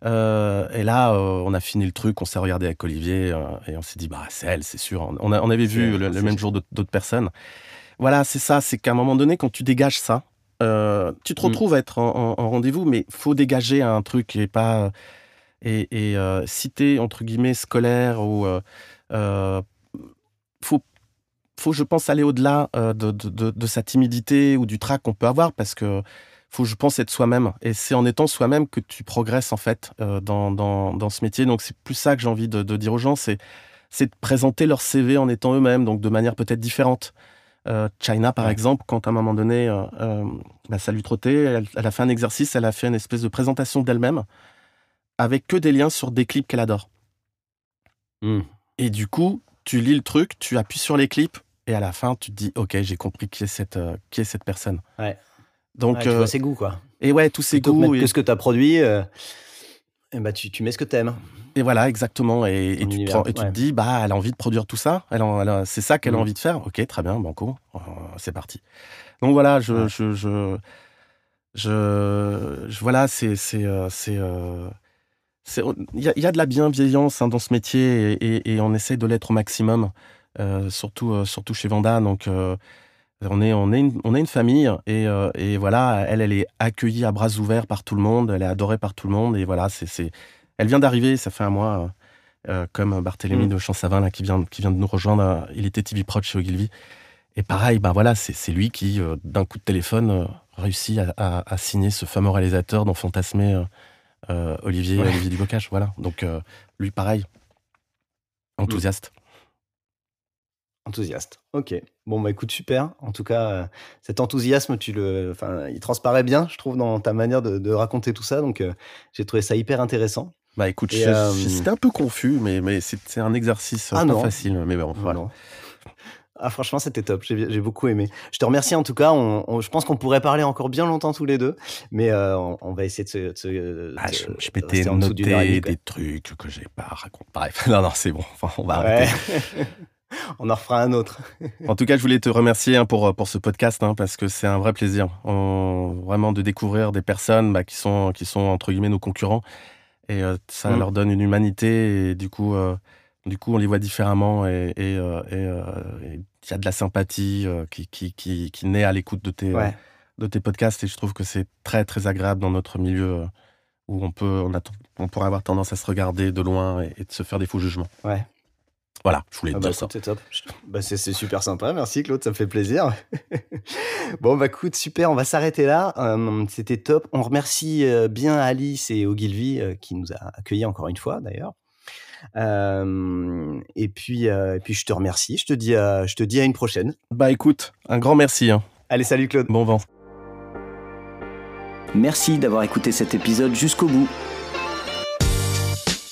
euh, et là, euh, on a fini le truc, on s'est regardé avec Olivier et on s'est dit, bah, c'est elle, c'est sûr. On, on avait vu le, même jour d'autres personnes. Voilà, c'est ça, c'est qu'à un moment donné, quand tu dégages ça, tu te mm. retrouves à être en, rendez-vous, mais faut dégager un truc et pas. Et, et si t'es, entre guillemets, scolaire ou. faut faut, je pense, aller au-delà de, de, de, sa timidité ou du trac qu'on peut avoir parce que faut, je pense, être soi-même. Et c'est en étant soi-même que tu progresses, en fait, euh, dans, dans, dans, ce métier. Donc, c'est plus ça que j'ai envie de, dire aux gens, c'est, c'est de présenter leur CV en étant eux-mêmes, donc de manière peut-être différente. Euh, China, par exemple, quand à un moment donné, euh, bah, ça lui trottait, elle, a fait un exercice, elle a fait une espèce de présentation d'elle-même avec que des liens sur des clips qu'elle adore. Hmm. Et du coup, tu lis le truc, tu appuies sur les clips, et à la fin, tu te dis, OK, j'ai compris qui est cette, qui est cette personne. Ouais. Donc, tu vois euh, ses goûts, quoi. Et ouais, tous ces goûts. Que, que ce que tu as produit, et euh, eh bah, tu, tu, mets ce que tu aimes. Et voilà, exactement. Et, tu, te, et tu te dis, bah, elle a envie de produire tout ça. Elle, c'est ça qu'elle a mm. envie de faire. Ok, très bien, banco, euh, c'est parti. Donc voilà, je, je, je, je, voilà, c'est, c'est, c'est, il y, y, a de la bienveillance hein, dans ce métier et, et, on essaie de l'être au maximum, surtout, surtout chez Vanda. Donc on est, on est, une, on est une famille et, euh, et, voilà, elle, elle est accueillie à bras ouverts par tout le monde, elle est adorée par tout le monde et voilà, c'est, elle vient d'arriver, ça fait un mois, euh, euh, comme Barthélémy mm. de Champsavin là, qui, vient, qui vient de nous rejoindre, il était TV Prod chez Ogilvy. Et pareil, ben voilà, c'est, lui qui, d'un coup de téléphone, réussit à, à, signer ce fameux réalisateur dont fantasmait Olivier, Olivier Dubocage. Voilà, donc lui pareil, enthousiaste. Enthousiaste. Ok. Bon, bah écoute, super. En tout cas, euh, cet enthousiasme, tu le, enfin, il transparaît bien, je trouve, dans ta manière de, raconter tout ça. Donc, euh, j'ai trouvé ça hyper intéressant. Bah écoute, euh, c'était un peu confus, mais, mais c'est un exercice ah, pas facile. Mais bon, voilà. Ah, franchement, c'était top. J'ai beaucoup aimé. Je te remercie en tout cas. On, je pense qu'on pourrait parler encore bien longtemps tous les deux, mais on, va essayer de se. ah, je, je m'étais noté des trucs que j'ai pas raconté. Bref, non, non, c'est bon. Enfin, on va arrêter. on en refera un autre. en tout cas, je voulais te remercier hein, pour, pour ce podcast hein, parce que c'est un vrai plaisir vraiment de découvrir des personnes bah, qui, sont, qui sont entre guillemets nos concurrents et euh, ça mm. leur donne une humanité et du coup, euh, du coup on les voit différemment et il et, euh, y a de la sympathie qui, qui, qui, qui, naît à l'écoute de tes, de tes podcasts et je trouve que c'est très très agréable dans notre milieu où on peut on, a, on pourrait avoir tendance à se regarder de loin et, et de se faire des faux jugements. Ouais. Voilà, je voulais te ah bah, dire ça. C'est top. Bah, c'est super sympa. Merci Claude, ça me fait plaisir. bon, bah écoute, super, on va s'arrêter là. Euh, c'était top. On remercie euh, bien Alice et Ogilvy euh, qui nous a accueillis encore une fois d'ailleurs. et, puis, et puis, je te remercie. Je te, dis à, je te dis à une prochaine. Bah écoute, un grand merci. Hein. Allez, salut Claude. Bon vent. Merci d'avoir écouté cet épisode jusqu'au bout.